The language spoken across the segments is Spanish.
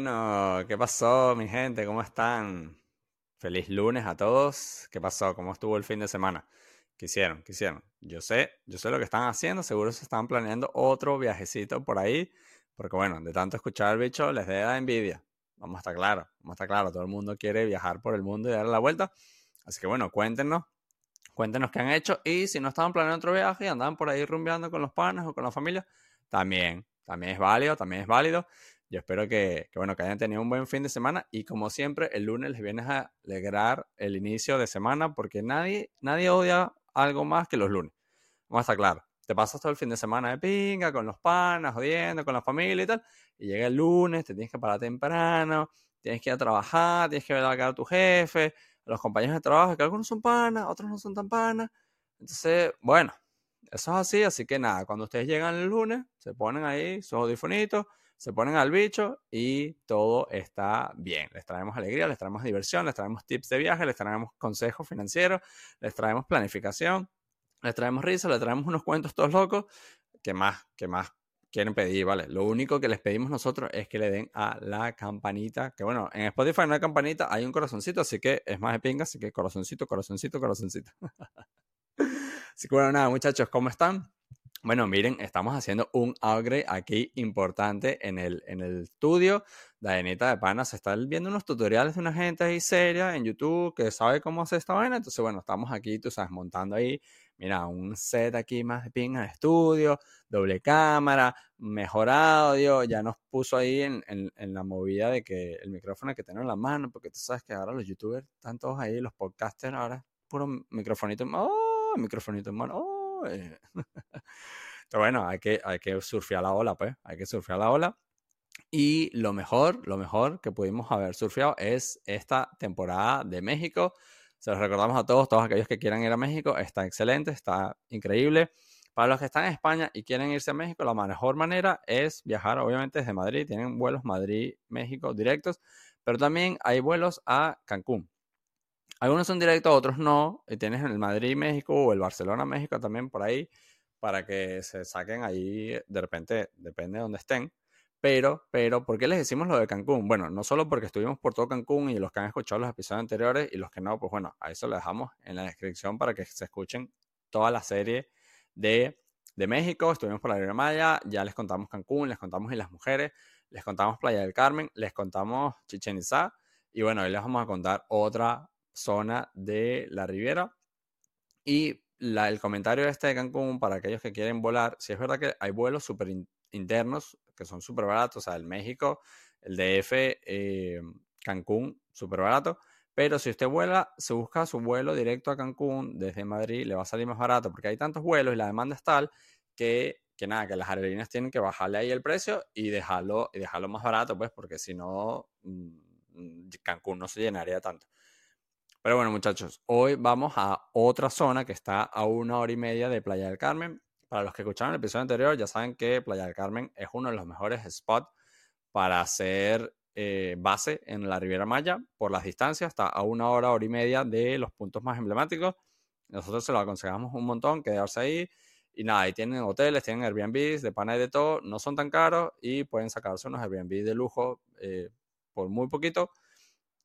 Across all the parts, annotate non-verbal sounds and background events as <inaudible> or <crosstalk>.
Bueno, ¿qué pasó, mi gente? ¿Cómo están? Feliz lunes a todos. ¿Qué pasó? ¿Cómo estuvo el fin de semana? ¿Qué hicieron? ¿Qué hicieron? Yo sé, yo sé lo que están haciendo. Seguro se están planeando otro viajecito por ahí. Porque bueno, de tanto escuchar al bicho les da envidia. Vamos a estar claro, vamos a estar claro. Todo el mundo quiere viajar por el mundo y darle la vuelta. Así que bueno, cuéntenos. Cuéntenos qué han hecho. Y si no estaban planeando otro viaje y andaban por ahí rumbeando con los panes o con la familia, también, también es válido, también es válido. Yo espero que, bueno, que hayan tenido un buen fin de semana y como siempre el lunes les vienes a alegrar el inicio de semana porque nadie, nadie odia algo más que los lunes. Vamos a claro. Te pasas todo el fin de semana de pinga, con los panas, jodiendo, con la familia y tal. Y llega el lunes, te tienes que parar temprano, tienes que ir a trabajar, tienes que ver a tu jefe, a los compañeros de trabajo, que algunos son panas, otros no son tan panas. Entonces, bueno, eso es así. Así que nada, cuando ustedes llegan el lunes, se ponen ahí sus audifonitos se ponen al bicho y todo está bien. Les traemos alegría, les traemos diversión, les traemos tips de viaje, les traemos consejos financieros, les traemos planificación, les traemos risa, les traemos unos cuentos todos locos. ¿Qué más? ¿Qué más quieren pedir? Vale, lo único que les pedimos nosotros es que le den a la campanita. Que bueno, en Spotify no hay campanita, hay un corazoncito, así que es más de pinga, así que corazoncito, corazoncito, corazoncito. <laughs> así que bueno, nada, muchachos, ¿cómo están? Bueno, miren, estamos haciendo un upgrade aquí importante en el, en el estudio. Dayanita de Pana se está viendo unos tutoriales de una gente ahí seria en YouTube que sabe cómo hacer esta vaina. Entonces, bueno, estamos aquí, tú sabes, montando ahí, mira, un set aquí más de ping en el estudio, doble cámara, mejor audio. Ya nos puso ahí en, en, la movida de que el micrófono hay que tener en la mano, porque tú sabes que ahora los youtubers están todos ahí, los podcasters ahora, puro microfonito en mano, oh, microfonito en mano, oh <laughs> Pero bueno, hay que, hay que surfear la ola, pues, hay que surfear la ola. Y lo mejor, lo mejor que pudimos haber surfeado es esta temporada de México. Se los recordamos a todos, todos aquellos que quieran ir a México. Está excelente, está increíble. Para los que están en España y quieren irse a México, la mejor manera es viajar, obviamente, desde Madrid. Tienen vuelos Madrid-México directos, pero también hay vuelos a Cancún. Algunos son directos, otros no. Y tienes el Madrid-México o el Barcelona-México también por ahí para que se saquen ahí, de repente, depende de dónde estén. Pero, pero, ¿por qué les decimos lo de Cancún? Bueno, no solo porque estuvimos por todo Cancún y los que han escuchado los episodios anteriores y los que no, pues bueno, a eso lo dejamos en la descripción para que se escuchen toda la serie de, de México. Estuvimos por la Riviera Maya, ya les contamos Cancún, les contamos y las mujeres, les contamos Playa del Carmen, les contamos Chichen Itza y bueno, hoy les vamos a contar otra zona de la Riviera. Y el comentario este de Cancún, para aquellos que quieren volar, si es verdad que hay vuelos súper internos que son súper baratos, o sea, el México, el DF, eh, Cancún, súper barato. Pero si usted vuela, se busca su vuelo directo a Cancún desde Madrid, le va a salir más barato porque hay tantos vuelos y la demanda es tal que, que nada, que las aerolíneas tienen que bajarle ahí el precio y dejarlo, y dejarlo más barato, pues, porque si no, mm, Cancún no se llenaría tanto. Pero bueno, muchachos, hoy vamos a otra zona que está a una hora y media de Playa del Carmen. Para los que escucharon el episodio anterior, ya saben que Playa del Carmen es uno de los mejores spots para hacer eh, base en la Riviera Maya por las distancias. Está a una hora, hora y media de los puntos más emblemáticos. Nosotros se lo aconsejamos un montón, quedarse ahí. Y nada, ahí tienen hoteles, tienen Airbnbs de pana de todo. No son tan caros y pueden sacarse unos Airbnb de lujo eh, por muy poquito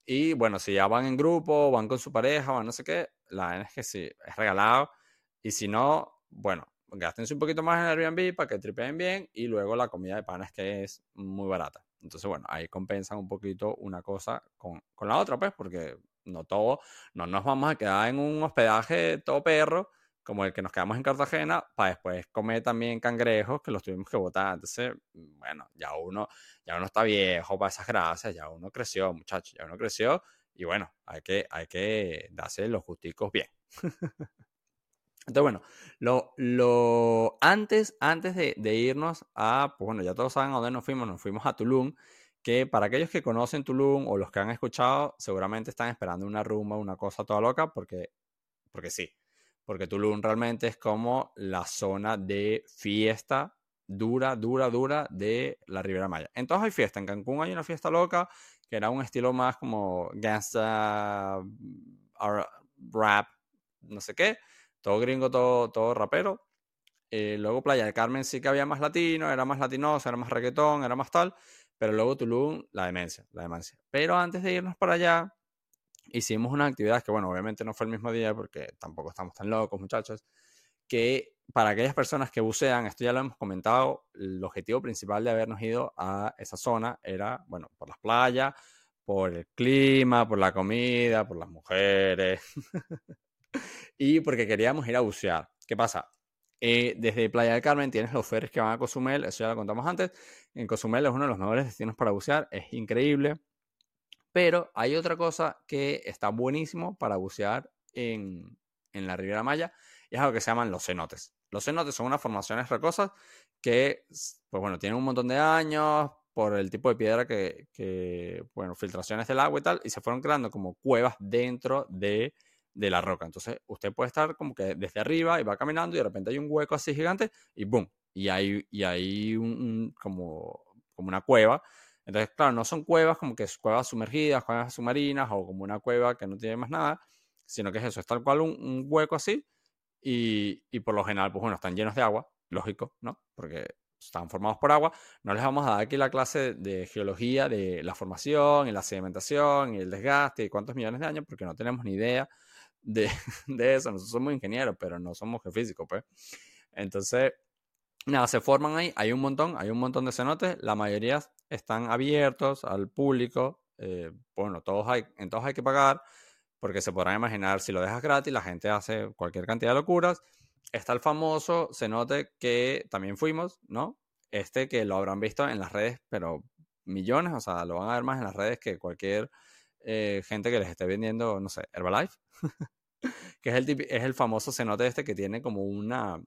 y bueno, si ya van en grupo, van con su pareja, van no sé qué, la verdad es que sí, es regalado. Y si no, bueno, gástense un poquito más en Airbnb para que tripeen bien y luego la comida de pan es que es muy barata. Entonces, bueno, ahí compensan un poquito una cosa con, con la otra, pues, porque no todo, no nos vamos a quedar en un hospedaje todo perro como el que nos quedamos en Cartagena, para después comer también cangrejos que los tuvimos que botar. Entonces, bueno, ya uno, ya uno está viejo para esas gracias, ya uno creció, muchachos, ya uno creció y bueno, hay que, hay que darse los justicos bien. <laughs> Entonces, bueno, lo, lo, antes, antes de, de, irnos a, pues bueno, ya todos saben a dónde nos fuimos, nos fuimos a Tulum, que para aquellos que conocen Tulum o los que han escuchado, seguramente están esperando una rumba, una cosa toda loca, porque, porque sí, porque Tulum realmente es como la zona de fiesta dura, dura, dura de la Ribera Maya. Entonces hay fiesta, en Cancún hay una fiesta loca que era un estilo más como gangsta, rap, no sé qué, todo gringo, todo, todo rapero. Eh, luego Playa del Carmen sí que había más latino, era más latinoso, era más reggaetón, era más tal. pero luego Tulum, la demencia, la demencia. Pero antes de irnos para allá, hicimos una actividad que, bueno, obviamente no fue el mismo día porque tampoco estamos tan locos, muchachos, que para aquellas personas que bucean, esto ya lo hemos comentado, el objetivo principal de habernos ido a esa zona era, bueno, por las playas, por el clima, por la comida, por las mujeres <laughs> y porque queríamos ir a bucear. ¿Qué pasa? Eh, desde Playa del Carmen tienes los ferries que van a Cozumel, eso ya lo contamos antes. En Cozumel es uno de los mejores destinos para bucear, es increíble. Pero hay otra cosa que está buenísimo para bucear en, en la Riviera Maya y es algo que se llaman los cenotes. Los cenotes son unas formaciones rocosas que, pues bueno, tienen un montón de años por el tipo de piedra que, que, bueno, filtraciones del agua y tal, y se fueron creando como cuevas dentro de, de la roca. Entonces, usted puede estar como que desde arriba y va caminando y de repente hay un hueco así gigante y ¡boom! Y hay, y hay un, como, como una cueva. Entonces, claro, no son cuevas como que cuevas sumergidas, cuevas submarinas o como una cueva que no tiene más nada, sino que es eso, es tal cual un, hueco así y, por lo general, pues bueno, están llenos de agua, lógico, ¿no? Porque están formados por agua. No les vamos a dar aquí la clase de geología de la formación y la sedimentación y el desgaste y cuántos millones de años, porque no tenemos ni idea de, <laughs> de eso. Nosotros somos ingenieros, pero no somos geofísicos, pues. Entonces, nada, se forman ahí. Hay un montón, hay un montón de cenotes. La mayoría están abiertos al público. Eh, bueno, todos hay, en todos hay que pagar, porque se podrán imaginar, si lo dejas gratis, la gente hace cualquier cantidad de locuras está el famoso cenote que también fuimos, ¿no? Este que lo habrán visto en las redes, pero millones, o sea, lo van a ver más en las redes que cualquier eh, gente que les esté vendiendo, no sé, Herbalife, <laughs> que es el, es el famoso cenote este que tiene como una,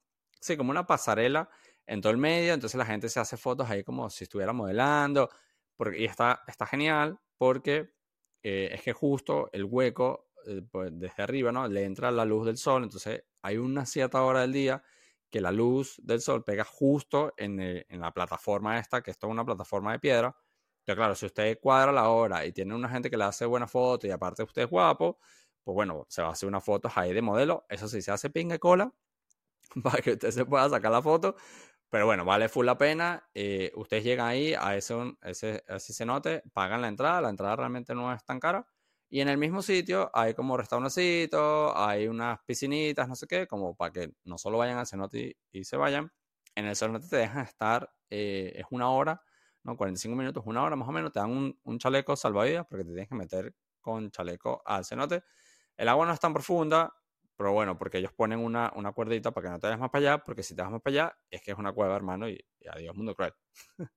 sí, como una pasarela en todo el medio, entonces la gente se hace fotos ahí como si estuviera modelando, porque, y está, está genial porque eh, es que justo el hueco, eh, pues desde arriba, ¿no? Le entra la luz del sol, entonces hay una cierta hora del día que la luz del sol pega justo en, la plataforma esta, que esto es una plataforma de piedra. Pero claro, si usted cuadra la hora y tiene una gente que le hace buena foto y aparte usted es guapo, pues bueno, se va a hacer una foto ahí de modelo. Eso sí, se hace pinga cola <laughs> para que usted se pueda sacar la foto. Pero bueno, vale full la pena. Eh, ustedes llegan ahí a ese, ese, cenote, pagan la entrada. La entrada realmente no es tan cara. Y en el mismo sitio hay como restaurancitos, hay unas piscinitas, no sé qué, como para que no solo vayan al cenote y, se vayan. En el cenote te dejan estar, eh, es una hora, ¿no? 45 minutos, una hora más o menos, te dan un, un, chaleco salvavidas porque te tienes que meter con chaleco al cenote. El agua no es tan profunda, pero bueno, porque ellos ponen una, una cuerdita para que no te vayas más para allá, porque si te vas más para allá, es que es una cueva, hermano, y, adiós, mundo cruel. <laughs>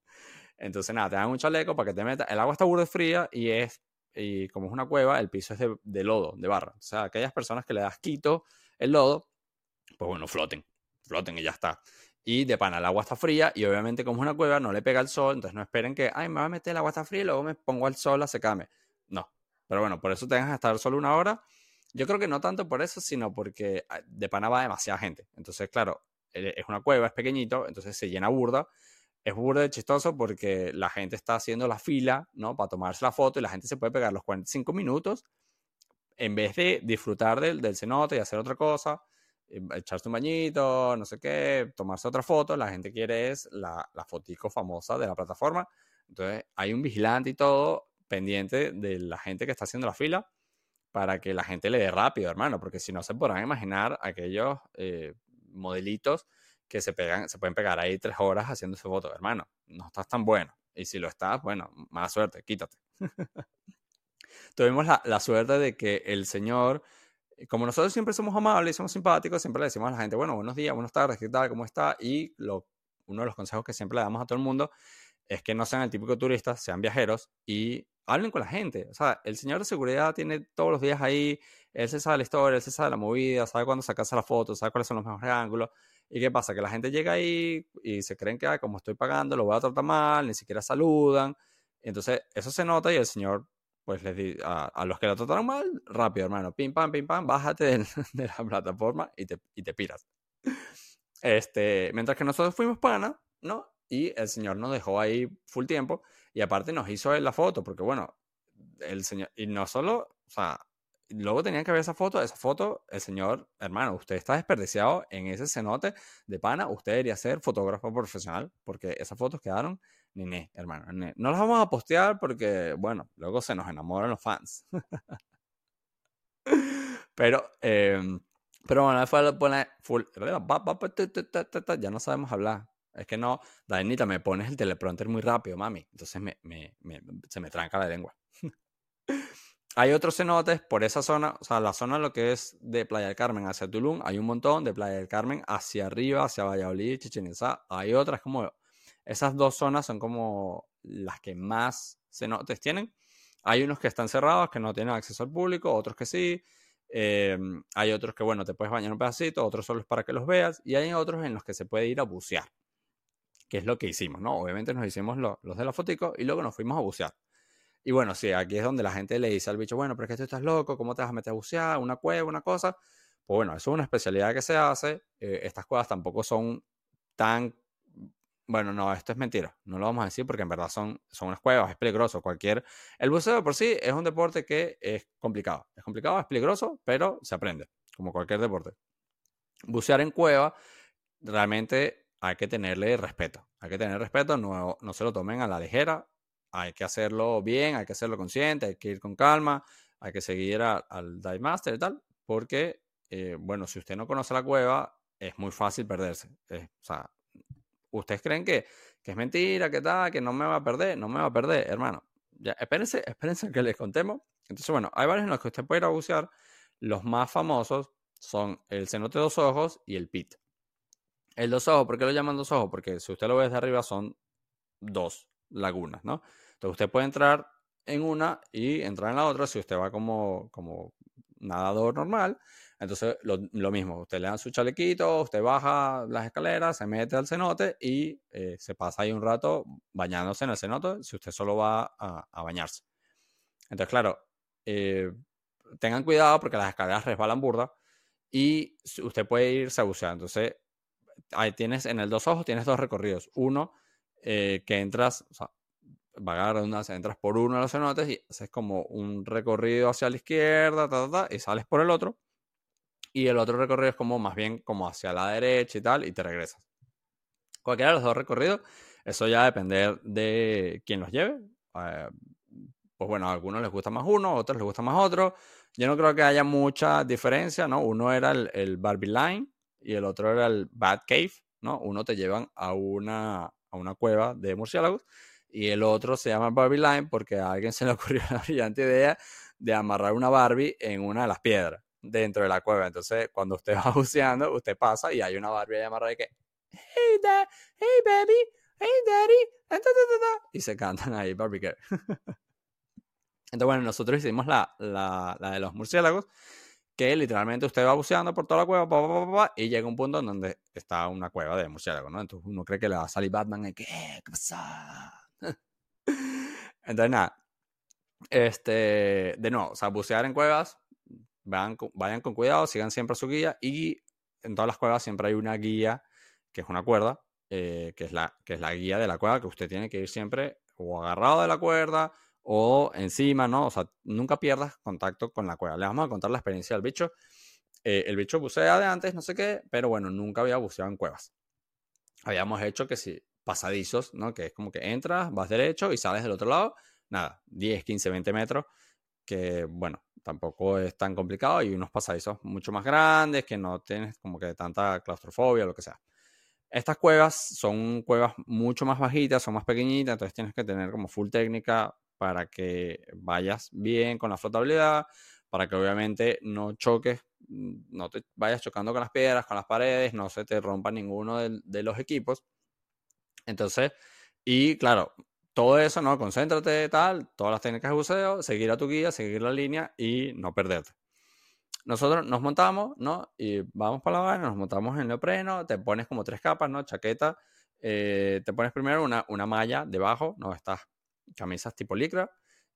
Entonces, nada, te dan un chaleco para que te metas. El agua está burda fría y es y como es una cueva, el piso es de, lodo, de barra. O sea, aquellas personas que le das quito el lodo, pues bueno, floten, floten y ya está. Y de pana, el agua está fría y obviamente como es una cueva no le pega el sol, entonces no esperen que, ay, me va a meter el agua está fría y luego me pongo al sol a secarme. No. Pero bueno, por eso tengas que estar solo una hora. Yo creo que no tanto por eso, sino porque ah, de pana va demasiada gente. Entonces, claro, eh, es una cueva, es pequeñito, entonces se llena burda es burda chistoso porque la gente está haciendo la fila, ¿no? Para tomarse la foto y la gente se puede pegar los 45 minutos en vez de disfrutar del, del cenote y hacer otra cosa, eh, echarse un bañito, no sé qué, tomarse otra foto, la gente quiere es la, la fotico famosa de la plataforma. Entonces hay un vigilante y todo pendiente de la gente que está haciendo la fila para que la gente le dé rápido, hermano, porque si no se podrán imaginar aquellos eh, modelitos que se, pueden pegar ahí tres horas haciendo esa foto. Hermano, no estás tan bueno. Y si lo estás, bueno, mala suerte, quítate. <laughs> Tuvimos la, suerte de que el señor, eh, como nosotros siempre somos amables y somos simpáticos, siempre le decimos a la gente, bueno, buenos días, buenas tardes, ¿qué tal? ¿Cómo está? Y uno de los consejos que siempre le damos a todo el mundo es que no sean el típico turista, sean viajeros y hablen con la gente. O sea, el señor de seguridad tiene todos los días ahí, él se sabe la historia, él se sabe la movida, sabe cuándo sacarse la foto, sabe cuáles son los mejores ángulos. ¿Y qué pasa? Que la gente llega ahí y se creen que, como estoy pagando, lo voy a tratar mal, ni siquiera saludan. Entonces, eso se nota y el señor, pues les dice a, los que lo trataron mal, rápido, hermano, pim, pam, pim, pam, bájate <laughs> de, la plataforma y te, y te piras. Este, mientras que nosotros fuimos pana, ¿no? Y el señor nos dejó ahí full tiempo y aparte nos hizo la foto, porque bueno, el señor, y no solo, o sea, luego tenían que ver esa foto, esa foto, el señor, hermano, usted está desperdiciado en ese cenote de pana, usted debería ser fotógrafo profesional, porque esas fotos quedaron ni ne, hermano. No las vamos a postear porque, bueno, luego se nos enamoran los fans. <laughs> pero, em, pero bueno, fue poner full, ya no sabemos hablar. Es que no, Dainita, me pones el teleprompter muy rápido, mami. Entonces me, se me tranca la lengua. <laughs> hay otros cenotes por esa zona, o sea, la zona lo que es de Playa del Carmen hacia Tulum, hay un montón, de Playa del Carmen hacia arriba, hacia Valladolid, Chichen Itza, hay otras como, esas dos zonas son como las que más cenotes tienen. Hay unos que están cerrados, que no tienen acceso al público, otros que sí. Em, hay otros que, bueno, te puedes bañar un pedacito, otros solo es para que los veas. Y hay otros en los que se puede ir a bucear, que es lo que hicimos, ¿no? Obviamente nos hicimos los de la fotico y luego nos fuimos a bucear. Y bueno, sí, aquí es donde la gente le dice al bicho, bueno, pero es que tú estás loco, ¿cómo te vas a meter a bucear? ¿Una cueva, una cosa? Pues bueno, eso es una especialidad que se hace. Eh, estas cuevas tampoco son tan... Bueno, no, esto es mentira. No lo vamos a decir porque en verdad son, son unas cuevas, es peligroso. Cualquier... El buceo por sí es un deporte que es complicado. Es complicado, es peligroso, pero se aprende, como cualquier deporte. Bucear en cueva, realmente hay que tenerle respeto. Hay que tener respeto, no, no se lo tomen a la ligera hay que hacerlo bien, hay que hacerlo consciente, hay que ir con calma, hay que seguir al dive master y tal, porque, eh, bueno, si usted no conoce la cueva, es muy fácil perderse. o sea, ustedes creen que, es mentira, que tal, que no me va a perder, no me va a perder, hermano. Ya, espérense, <laughs> espérense que les contemos. Entonces, bueno, hay varios en los que usted puede ir a bucear. Los más famosos son el cenote de dos ojos y el pit. El dos ojos, ¿por qué lo llaman dos ojos? Porque si usted lo ve desde arriba son dos lagunas, ¿no? Entonces usted puede entrar en una y entrar en la otra si usted va como, como nadador normal. Entonces lo, mismo, usted le da su chalequito, usted baja las escaleras, se mete al cenote y eh, se pasa ahí un rato bañándose en el cenote si usted solo va a, bañarse. Entonces, claro, eh, tengan cuidado porque las escaleras resbalan burda y usted puede irse a bucear. Entonces, ahí tienes en el dos ojos, tienes dos recorridos. Uno eh, que entras, o sea, vagar redundancia, entras por uno de los cenotes y haces como un recorrido hacia la izquierda, y sales por el otro. Y el otro recorrido es como más bien como hacia la derecha y tal, y te regresas. Cualquiera de los dos recorridos, eso ya depende de quién los lleve. Eh, pues bueno, a algunos les gusta más uno, a otros les gusta más otro. Yo no creo que haya mucha diferencia, ¿no? Uno era el, el Barbie Line y el otro era el Bad Cave, ¿no? Uno te llevan a una, a una cueva de murciélagos y el otro se llama Barbie Line porque a alguien se le ocurrió <laughs> la brillante idea de amarrar una Barbie en una de las piedras dentro de la cueva. Entonces, cuando usted <laughs> va buceando, usted pasa y hay una Barbie ahí amarrada que, hey, dad, hey, baby, hey, daddy, y se cantan ahí Barbie Girl. <laughs> Entonces, bueno, nosotros hicimos la, la, la de los murciélagos que literalmente usted va buceando por toda la cueva y llega un punto en donde está una cueva de murciélagos, ¿no? Entonces uno cree que le va a salir Batman y que, ¿qué pasa? <laughs> Entonces, nada. Este, de nuevo, o sea, bucear en cuevas, vayan, vayan con cuidado, sigan siempre su guía y en todas las cuevas siempre hay una guía que es una cuerda, eh, que, es la, que es la guía de la cueva que usted tiene que ir siempre o agarrado de la cuerda o encima, ¿no? O sea, nunca pierdas contacto con la cueva. Le vamos a contar la experiencia del bicho. Eh, el bicho bucea de antes, no sé qué, pero bueno, nunca había buceado en cuevas. Habíamos hecho que si pasadizos, ¿no? Que es como que entras, vas derecho y sales del otro lado, nada, 10, 15, 20 metros, que bueno, tampoco es tan complicado y unos pasadizos mucho más grandes, que no tienes como que tanta claustrofobia lo que sea. Estas cuevas son cuevas mucho más bajitas, son más pequeñitas, entonces tienes que tener como full técnica para que vayas bien con la flotabilidad, para que obviamente no choques, mm, no te vayas chocando con las piedras, con las paredes, no se te rompa ninguno de los equipos. Entonces, y claro, todo eso, ¿no? Concéntrate, tal, todas las técnicas de buceo, seguir a tu guía, seguir la línea y no perderte. Nosotros nos montamos, ¿no? Y vamos para la vaina, nos montamos en neopreno, te pones como tres capas, ¿no? Chaqueta, eh, te pones primero una, una malla debajo, ¿no? Estas camisas tipo licra,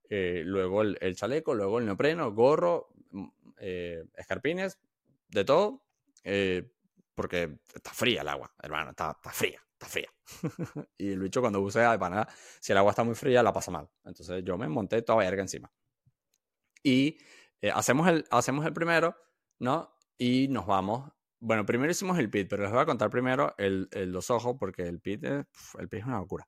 eh, luego el, chaleco, luego el neopreno, gorro, mm, eh, escarpines, de todo, porque está fría el agua, hermano, está, está fría fría. <laughs> y el bicho cuando bucea de panada, si el agua está muy fría, la pasa mal. Entonces yo me monté toda verga encima. Y eh, hacemos, el, hacemos el primero, ¿no? Y nos vamos. Bueno, primero hicimos el pit, pero les voy a contar primero el, los ojos, porque el pit, es, el pit es una locura.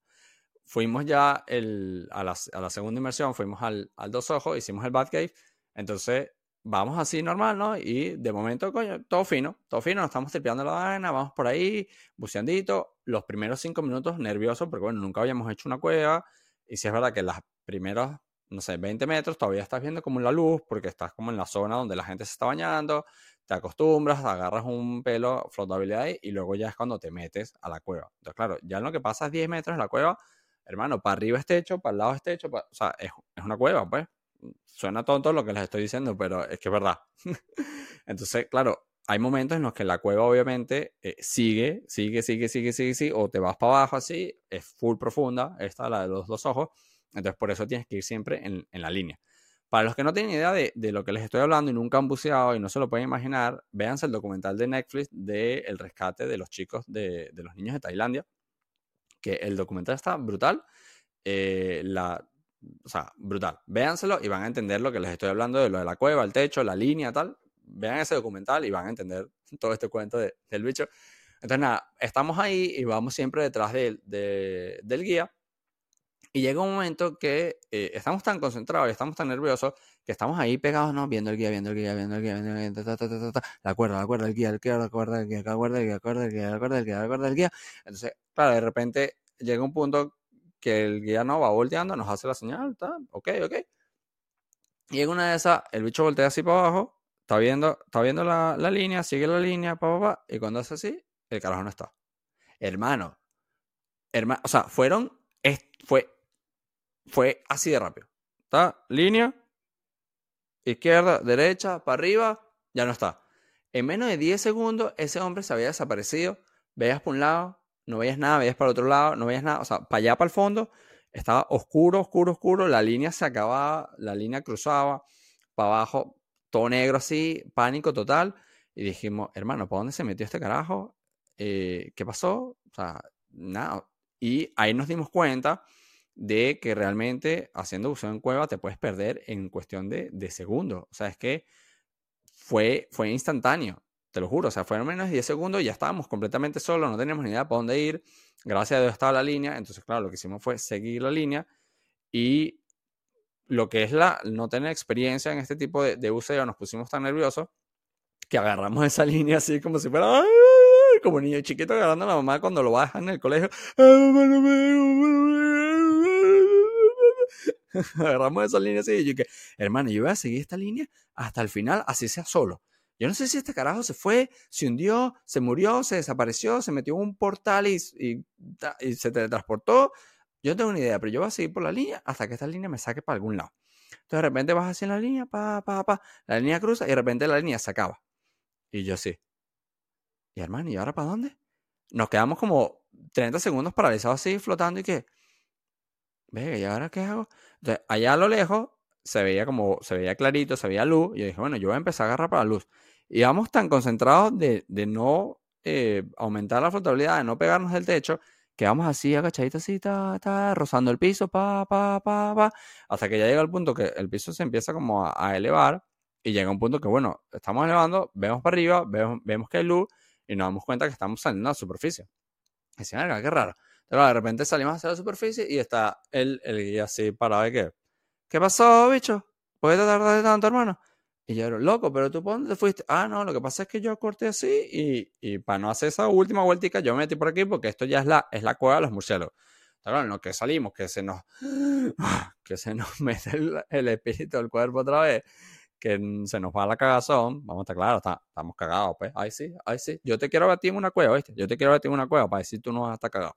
Fuimos ya el, a, la, a, la, segunda inmersión, fuimos al, al Dos Ojos, hicimos el Batcave. Entonces, vamos así normal, ¿no? Y de momento, coño, todo fino, todo fino, nos estamos tripeando la vaina, vamos por ahí, buceandito. Los primeros cinco minutos nerviosos, porque bueno, nunca habíamos hecho una cueva. Y si es verdad que las primeros, no sé, 20 metros todavía estás viendo como la luz, porque estás como en la zona donde la gente se está bañando, te acostumbras, agarras un pelo, flotabilidad y luego ya es cuando te metes a la cueva. Entonces, claro, ya en lo que pasas 10 metros en la cueva, hermano, para arriba es techo, para el lado es techo, o sea, es, es, una cueva, pues. Suena tonto lo que les estoy diciendo, pero es que es verdad. <laughs> Entonces, claro, hay momentos en los que la cueva obviamente eh, sigue, sigue, sigue, sigue, sigue, sigue, o te vas para abajo así, es full profunda, esta la de los dos ojos, entonces por eso tienes que ir siempre en, en la línea. Para los que no tienen idea de, de, lo que les estoy hablando y nunca han buceado y no se lo pueden imaginar, véanse el documental de Netflix de el rescate de los chicos de, de los niños de Tailandia, que el documental está brutal. Eh, la, o sea, brutal. Véanselo y van a entender lo que les estoy hablando de lo de la cueva, el techo, la línea, tal. Vean ese documental y van a entender todo este cuento de, del bicho. Entonces, nada, estamos ahí y vamos siempre detrás de, de, del guía. Y llega un momento que eh, estamos tan concentrados y estamos tan nerviosos que estamos ahí pegados, ¿no? Viendo el guía, viendo el guía, viendo el guía, viendo el guía, ta, ta, ta, la cuerda, la cuerda, el guía, el guía, la cuerda, el guía, la cuerda, el guía, la cuerda, el guía, la cuerda, el guía, la cuerda, el guía. Entonces, claro, de repente llega un punto que el guía no va volteando, nos hace la señal, está, ok, ok. Y en una de esas, el bicho voltea así para abajo, está viendo, está viendo la, la línea, sigue la línea, pa, pa, pa, y cuando hace así, el carajo no está. Hermano, hermano, o sea, fueron, es, fue, fue así de rápido. Está, línea, izquierda, derecha, para arriba, ya no está. En menos de 10 segundos, ese hombre se había desaparecido. Veías por un lado, no veías nada, veías para el otro lado, no veías nada, o sea, para allá, para el fondo, estaba oscuro, oscuro, oscuro, la línea se acababa, la línea cruzaba, para abajo, todo negro así, pánico total, y dijimos, hermano, ¿para dónde se metió este carajo? Eh, ¿Qué pasó? O sea, nada. Y ahí nos dimos cuenta de que realmente haciendo buceo en cueva te puedes perder en cuestión de, de segundos. O sea, es que fue, fue instantáneo. Te lo juro, o sea, fueron menos de 10 segundos y ya estábamos completamente solos, no teníamos ni idea para dónde ir. Gracias a Dios estaba la línea, entonces, claro, lo que hicimos fue seguir la línea y lo que es la no tener experiencia en este tipo de, de buceo, nos pusimos tan nerviosos que agarramos esa <laughs> línea así como si fuera como niño chiquito agarrando a la mamá cuando lo bajan en el colegio. <laughs> Agarramos esa línea así y yo que, hermano, yo voy a seguir esta línea hasta el final, así sea solo. Yo no sé si este carajo se fue, se hundió, se murió, se desapareció, se metió en un portal y, se teletransportó. Yo no tengo ni idea, pero yo voy a seguir por la línea hasta que esta línea me saque para algún lado. Entonces de repente vas así en la línea, pa, pa, pa, la línea cruza y de repente la línea se acaba. Y yo sí. Y hermano, ¿y ahora para dónde? Nos quedamos como 30 segundos paralizados así, flotando y que, venga, ¿y ahora qué hago? Allá a lo lejos se veía como, se veía clarito, se veía luz, y yo dije, bueno, yo voy a empezar a agarrar para la luz. Y vamos tan concentrados de, de no eh, aumentar la flotabilidad, de no pegarnos del techo, que vamos así agachaditos así, ta, ta, rozando el piso, pa, pa, pa, pa, hasta que ya llega el punto que el piso se empieza como a, elevar y llega un punto que, bueno, estamos elevando, vemos para arriba, vemos, vemos que hay luz y nos damos cuenta que estamos saliendo a la superficie. Dicen, qué raro. Pero de repente salimos hacia la superficie y está el, el guía así parado de que, ¿qué pasó, bicho? ¿Por qué te tardaste tanto, hermano? Y yo loco, pero tú, ¿por dónde te fuiste? Ah, no, lo que pasa es que yo corté así y, y para no hacer esa última vueltica, yo me metí por aquí porque esto ya es la, es la cueva de los murciélagos. Claro, en lo que salimos, que se nos, <gasps> que se nos <laughs> mete el, espíritu del cuerpo otra vez, que se nos va la cagazón, vamos a estar claros, estamos cagados, pues. Ay, sí, ay, sí. Yo te quiero batir en una cueva, ¿viste? Yo te quiero batir en una cueva para decir tú no vas a estar cagado.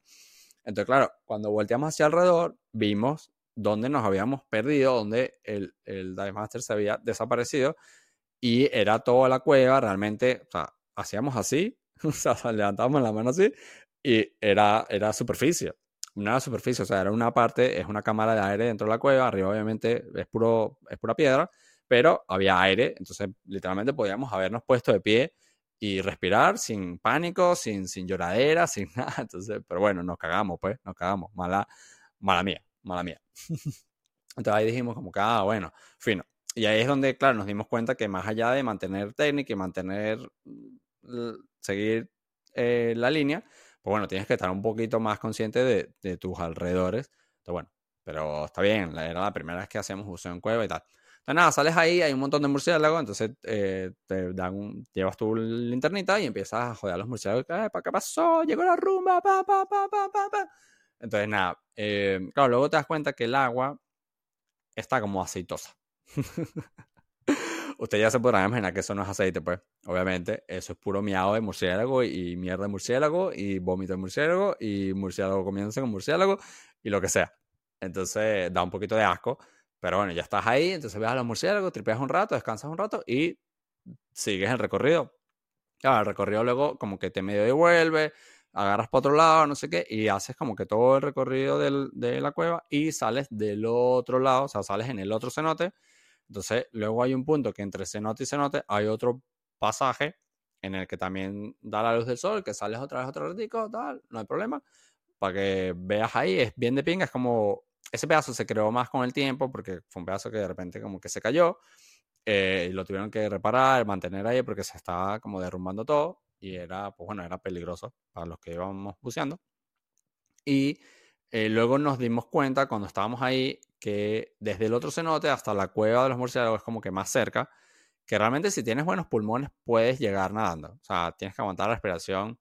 Entonces, claro, cuando volteamos hacia alrededor, vimos dónde nos habíamos perdido, dónde el, el Dive Master se había desaparecido y era toda la cueva, realmente, o sea, hacíamos así, <laughs> o sea, levantábamos la mano así y era, era superficie, una superficie, o sea, era una parte, es una cámara de aire dentro de la cueva, arriba obviamente es, puro, es pura piedra, pero había aire, entonces literalmente podíamos habernos puesto de pie y respirar sin pánico, sin, sin lloradera, <laughs> sin nada. Entonces, pero bueno, nos cagamos, pues, nos cagamos. Mala, mala mía, mala mía. <laughs> Entonces ahí dijimos como que, ah, bueno, fino. Y ahí es donde, claro, nos dimos cuenta que más allá de mantener técnica y mantener, seguir eh, la línea, pues bueno, tienes que estar un poquito más consciente de, de tus alrededores. Entonces, bueno, pero está bien, era la primera vez que hacemos buceo en cueva y tal. Nada, sales ahí, hay un montón de murciélagos, entonces eh, te dan un, llevas tu linternita y empiezas a joder a los murciélagos. ¿Para qué pasó? Llegó la rumba, pa, pa, pa, pa, pa. Entonces, nada, eh, claro, luego te das cuenta que el agua está como aceitosa. <laughs> Usted ya se podrán imaginar que eso no es aceite, pues. Obviamente, eso es puro miado de murciélago y, mierda de murciélago y vómito de murciélago y murciélago comiéndose con murciélago y lo que sea. Entonces, da un poquito de asco. Pero bueno, ya estás ahí, entonces ves a los murciélagos, tripeas un rato, descansas un rato y sigues el recorrido. Claro, el recorrido luego como que te medio devuelve, agarras para otro lado, no sé qué, y haces como que todo el recorrido de la cueva y sales del otro lado, o sea, sales en el otro cenote. Entonces, luego hay un punto que entre cenote y cenote hay otro pasaje en el que también da la luz del sol, que sales otra vez otro ratico, tal, no hay problema. Para que veas ahí, es bien de pinga, es como ese pedazo se creó más con el tiempo porque fue un pedazo que de repente como que se cayó eh, y lo tuvieron que reparar, mantener ahí porque se estaba como derrumbando todo y era, pues bueno, era peligroso para los que íbamos buceando. Y eh, luego nos dimos cuenta cuando estábamos ahí que desde el otro cenote hasta la cueva de los murciélagos es como que más cerca, que realmente si tienes buenos pulmones puedes llegar nadando. O sea, tienes que aguantar la respiración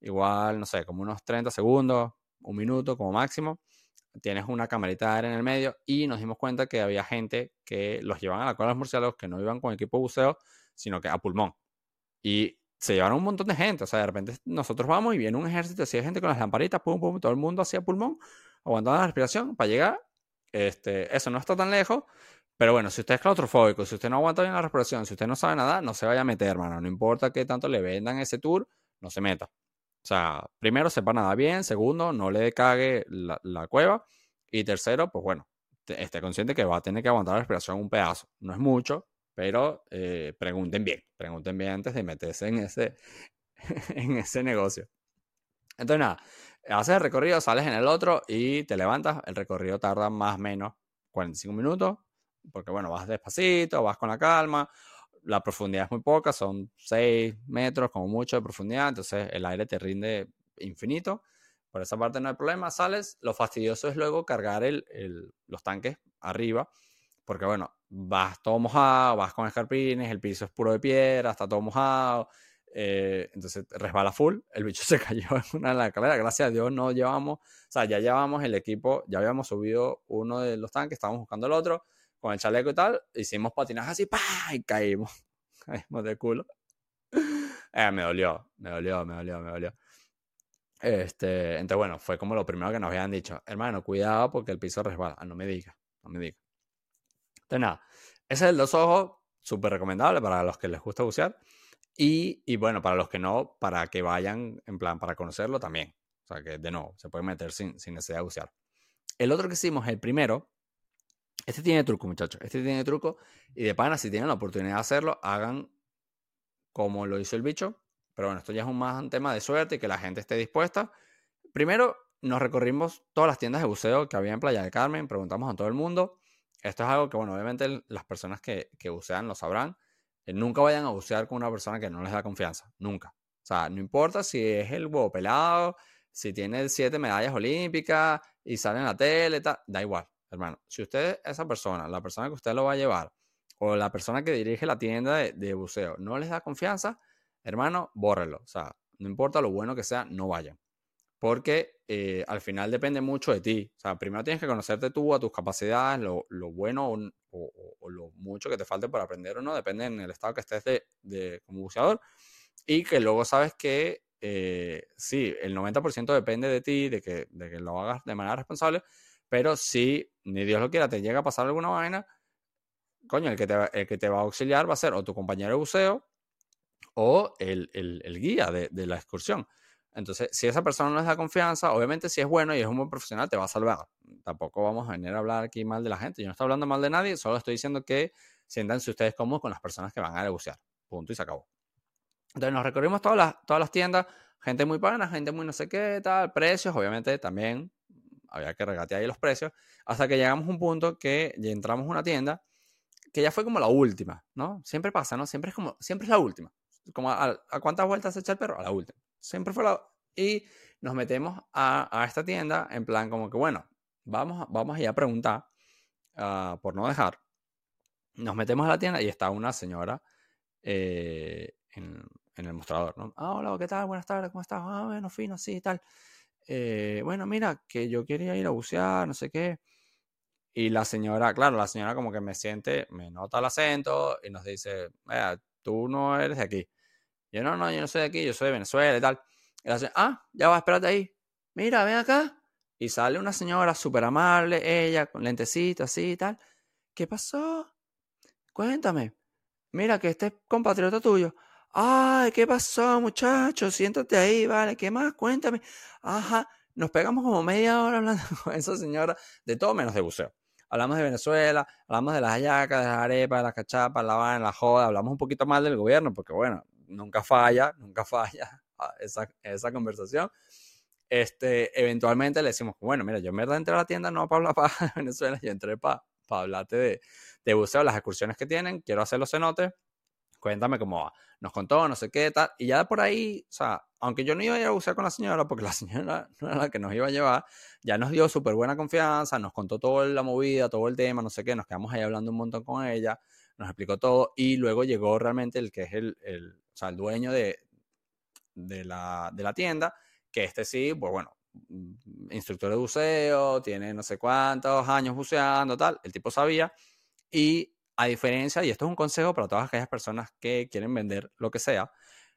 igual, no sé, como unos 30 segundos, un minuto como máximo. Tienes una camarita de aire en el medio y nos dimos cuenta que había gente que los llevaban a la cueva de los murciélagos que no iban con equipo de buceo, sino que a pulmón. Y se llevaron un montón de gente. O sea, de repente nosotros vamos y viene un ejército así de gente con las lamparitas, pum, pum, todo el mundo hacía pulmón, aguantando la respiración para llegar. Este, eso no está tan lejos. Pero bueno, si usted es claustrofóbico, si usted no aguanta bien la respiración, si usted no sabe nada, no se vaya a meter, hermano. No importa qué tanto le vendan ese tour, no se meta. O sea, primero, sepa nada bien. Segundo, no le cague la, la cueva. Y tercero, pues bueno, esté consciente que va a tener que aguantar la respiración un pedazo. No es mucho, pero eh, pregunten bien, pregunten bien antes de meterse en ese, <laughs> en ese negocio. Entonces, nada, haces el recorrido, sales en el otro y te levantas. El recorrido tarda más o menos 45 minutos, porque bueno, vas despacito, vas con la calma. La profundidad es muy poca, son 6 metros como mucho de profundidad, entonces el aire te rinde infinito. Por esa parte no hay problema, sales. Lo fastidioso es luego cargar el, los tanques arriba, porque bueno, vas todo mojado, vas con escarpines, el piso es puro de piedra, está todo mojado, eh, entonces resbala full, el bicho <laughs> se cayó en una de las escaleras, gracias a Dios no llevamos, o sea, ya llevamos el equipo, ya habíamos subido uno de los tanques, estábamos buscando el otro, con el chaleco y tal, hicimos patinaje así, ¡pah! y caímos, <laughs> caímos de culo. <laughs> Eh, me dolió, me dolió, me dolió, me dolió. Este, entonces, bueno, fue como lo primero que nos habían dicho, hermano, cuidado porque el piso resbala, ah, no me digas, no me digas. Entonces, nada, ese es el dos ojos, súper recomendable para los que les gusta bucear. Y, y, bueno, para los que no, para que vayan, en plan, para conocerlo también. O sea, que de nuevo, se puede meter sin, sin necesidad de bucear. El otro que hicimos, el primero, este tiene truco, muchachos. Este tiene truco. Y de pana, si tienen la oportunidad de hacerlo, hagan como lo hizo el bicho. Pero bueno, esto ya es un más tema de suerte y que la gente esté dispuesta. Primero, nos recorrimos todas las tiendas de buceo que había en Playa del Carmen, preguntamos a todo el mundo. Esto es algo que, bueno, obviamente las personas que, que bucean lo sabrán. Eh, nunca vayan a bucear con una persona que no les da confianza. Nunca. O sea, no importa si es el huevo pelado, si tiene siete medallas olímpicas y sale en la tele, da igual, hermano. Si usted, esa persona, la persona que usted lo va a llevar, o la persona que dirige la tienda de, de buceo, no les da confianza, hermano, bórrelo. O sea, no importa lo bueno que sea, no vayan porque eh, al final depende mucho de ti. O sea, primero tienes que conocerte tú, a tus capacidades, lo, bueno o, lo mucho que te falte para aprender o no, depende en el estado que estés de, como buceador. Y que luego sabes que eh, sí, el 90% depende de ti, de que, de que lo hagas de manera responsable, pero si ni Dios lo quiera, te llega a pasar alguna vaina, coño, el que te, el que te va a auxiliar va a ser o tu compañero de buceo o el, el, guía de, la excursión. Entonces, si esa persona no les da confianza, obviamente si es bueno y es un buen profesional, te va a salvar. Tampoco vamos a venir a hablar aquí mal de la gente. Yo no estoy hablando mal de nadie, solo estoy diciendo que siéntanse ustedes cómodos con las personas que van a negociar. Punto y se acabó. Entonces nos recorrimos todas las, todas las tiendas, gente muy pana, gente muy no sé qué, tal, precios, obviamente también había que regatear ahí los precios, hasta que llegamos a un punto que ya entramos a una tienda que ya fue como la última, ¿no? Siempre pasa, ¿no? Siempre es como, siempre es la última. Como a, a cuántas vueltas se echa el perro, a la última siempre fue la, Y nos metemos a, esta tienda en plan como que, bueno, vamos, vamos a ir a preguntar, ah, por no dejar. Nos metemos a la tienda y está una señora eh, en, el mostrador, ¿no? Ah, hola, ¿qué tal? Buenas tardes, ¿cómo estás? Ah, bueno, fino, sí, tal. Eh, bueno, mira, que yo quería ir a bucear, no sé qué. Y la señora, claro, la señora como que me siente, me nota el acento y nos dice, vea, tú no eres de aquí. yo, no, no, yo no soy de aquí, yo soy de Venezuela y tal. Y la señora, ah, ya va, espérate ahí. Mira, ven acá. Y sale una señora súper amable, ella, con lentecitos así y tal. ¿Qué pasó? Cuéntame. Mira, que este compatriota tuyo. Ay, ¿qué pasó, muchacho? Siéntate ahí, vale. ¿Qué más? Cuéntame. Ajá. Nos pegamos como media hora hablando <laughs> con esa señora de todo menos de buceo. Hablamos de Venezuela, hablamos de las hallacas, de las arepas, de las cachapas, la vaina, la joda, hablamos un poquito mal del gobierno, porque bueno, nunca falla, <laughs> nunca falla esa, esa conversación. Este, eventualmente le decimos, bueno, mira, yo en verdad entré a la tienda no para hablar para Venezuela, yo entré para, para hablarte de, de buceo, las excursiones que tienen, quiero hacer los cenotes, cuéntame cómo va. Nos contó, no sé qué, tal. Y ya por ahí, o sea, aunque yo no iba a ir a bucear con la señora, porque la <laughs> señora no era la que nos iba a llevar, ya nos dio súper buena confianza, nos contó toda la movida, todo el tema, no sé qué, nos quedamos ahí hablando un montón con ella, nos explicó todo y luego llegó realmente el que es el, el o sea, el dueño de, de, la, de la tienda, que este sí, pues bueno, mm, instructor de buceo, tiene no sé cuántos años buceando, tal, el tipo sabía y a diferencia, y esto es un consejo para todas aquellas personas que quieren vender lo que sea,